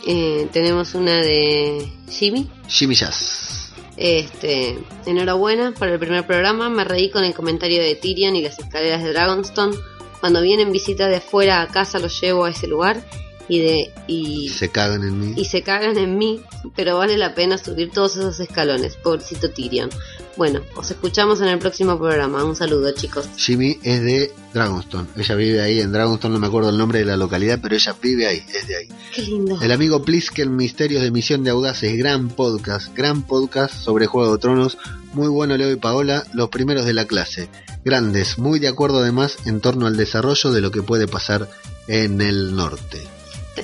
Eh, tenemos una de Jimmy. Jimmy Jazz. Este, enhorabuena para el primer programa. Me reí con el comentario de Tyrion y las escaleras de Dragonstone. Cuando vienen visitas de afuera a casa los llevo a ese lugar y de y Se cagan en mí. y se cagan en mí, pero vale la pena subir todos esos escalones, pobrecito Tyrion. Bueno, os escuchamos en el próximo programa. Un saludo, chicos. Jimmy es de Dragonstone. Ella vive ahí en Dragonstone, no me acuerdo el nombre de la localidad, pero ella vive ahí, es de ahí. Qué lindo. El amigo Plisken, Misterios de Misión de Audaces, gran podcast, gran podcast sobre Juego de Tronos. Muy bueno, Leo y Paola, los primeros de la clase. Grandes, muy de acuerdo además en torno al desarrollo de lo que puede pasar en el norte.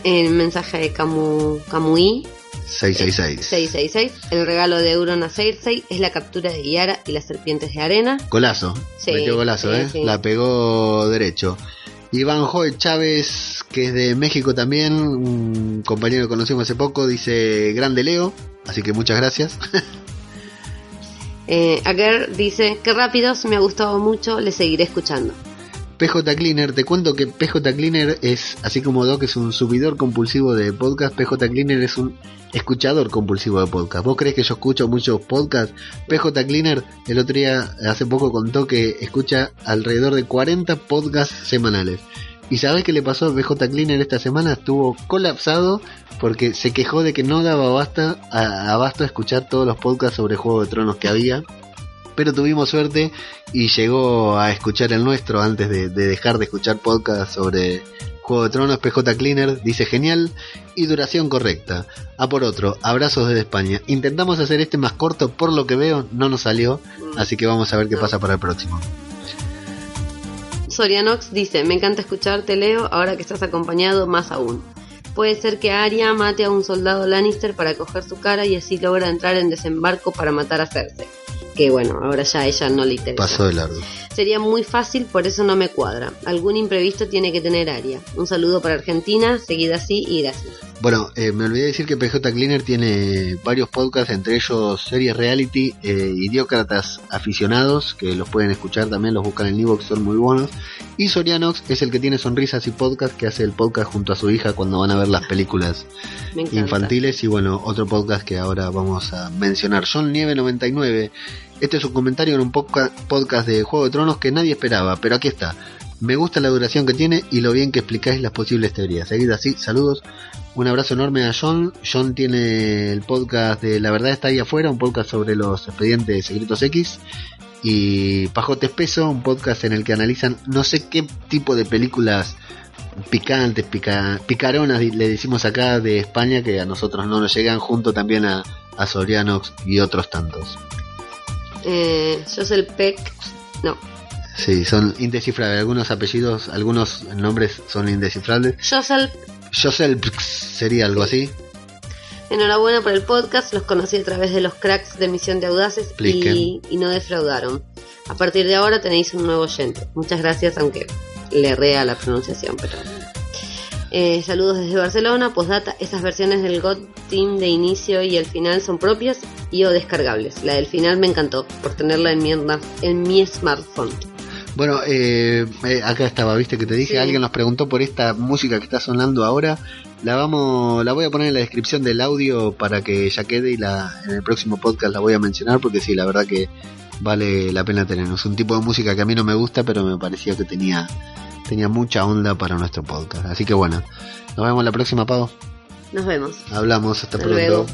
El mensaje de Camu, Camuí 666. 666. El regalo de Euron a Cersei es la captura de Yara y las serpientes de arena. Golazo. Sí, Metió golazo, sí, ¿eh? sí. La pegó derecho. Iván Joe Chávez, que es de México también, un compañero que conocimos hace poco, dice grande Leo, así que muchas gracias. Eh, Aker dice, qué rápidos, me ha gustado mucho, le seguiré escuchando. PJ Cleaner, te cuento que PJ Cleaner es, así como Doc es un subidor compulsivo de podcast, PJ Cleaner es un escuchador compulsivo de podcast. ¿Vos crees que yo escucho muchos podcasts? PJ Cleaner el otro día, hace poco contó que escucha alrededor de 40 podcasts semanales. ¿Y sabés qué le pasó a Cleaner esta semana? Estuvo colapsado porque se quejó de que no daba basta a, abasto a escuchar todos los podcasts sobre Juego de Tronos que había pero tuvimos suerte y llegó a escuchar el nuestro antes de, de dejar de escuchar podcast sobre Juego de Tronos. PJ Cleaner dice genial y duración correcta. A por otro, abrazos desde España. Intentamos hacer este más corto, por lo que veo no nos salió, así que vamos a ver qué pasa para el próximo. Sorianox dice, me encanta escucharte Leo, ahora que estás acompañado más aún. Puede ser que Arya mate a un soldado Lannister para coger su cara y así logra entrar en desembarco para matar a Cersei. Que bueno, ahora ya a ella no le interesa. Pasó de largo. Sería muy fácil, por eso no me cuadra. Algún imprevisto tiene que tener Arya. Un saludo para Argentina, seguida así y gracias. Bueno, eh, me olvidé decir que PJ Cleaner tiene varios podcasts, entre ellos series reality, eh, idiócratas aficionados, que los pueden escuchar también, los buscan en Evox, son muy buenos. Y Sorianox es el que tiene sonrisas y podcast, que hace el podcast junto a su hija cuando van a ver las películas infantiles. Y bueno, otro podcast que ahora vamos a mencionar, John Nieve 99. Este es un comentario en un podca- podcast de Juego de Tronos que nadie esperaba, pero aquí está. Me gusta la duración que tiene y lo bien que explicáis las posibles teorías. Seguid así, saludos. Un abrazo enorme a John. John tiene el podcast de La Verdad está ahí afuera, un podcast sobre los expedientes secretos X. Y Pajote Espeso, un podcast en el que analizan no sé qué tipo de películas picantes, pica- picaronas, le decimos acá de España, que a nosotros no nos llegan, junto también a, a Sorianox y otros tantos. Eh, Josel Peck, no, Sí, son indescifrables. Algunos apellidos, algunos nombres son indescifrables. Josel, Josel sería algo así. enhorabuena por el podcast, los conocí a través de los cracks de Misión de Audaces y, y no defraudaron. A partir de ahora tenéis un nuevo oyente. Muchas gracias, aunque le rea la pronunciación, pero... Eh, saludos desde Barcelona, postdata, estas versiones del God Team de inicio y el final son propias y o descargables. La del final me encantó por tenerla en mi, en mi smartphone. Bueno, eh, eh, acá estaba, viste que te dije, Sí. alguien nos preguntó por esta música que está sonando ahora. La vamos, la voy a poner en la descripción del audio para que ya quede y la, en el próximo podcast la voy a mencionar porque sí, la verdad que vale la pena tener. Es un tipo de música que a mí no me gusta, pero me parecía que tenía, tenía mucha onda para nuestro podcast. Así que bueno, nos vemos la próxima, Pau. Nos vemos. Hablamos, hasta Hasta pronto. luego.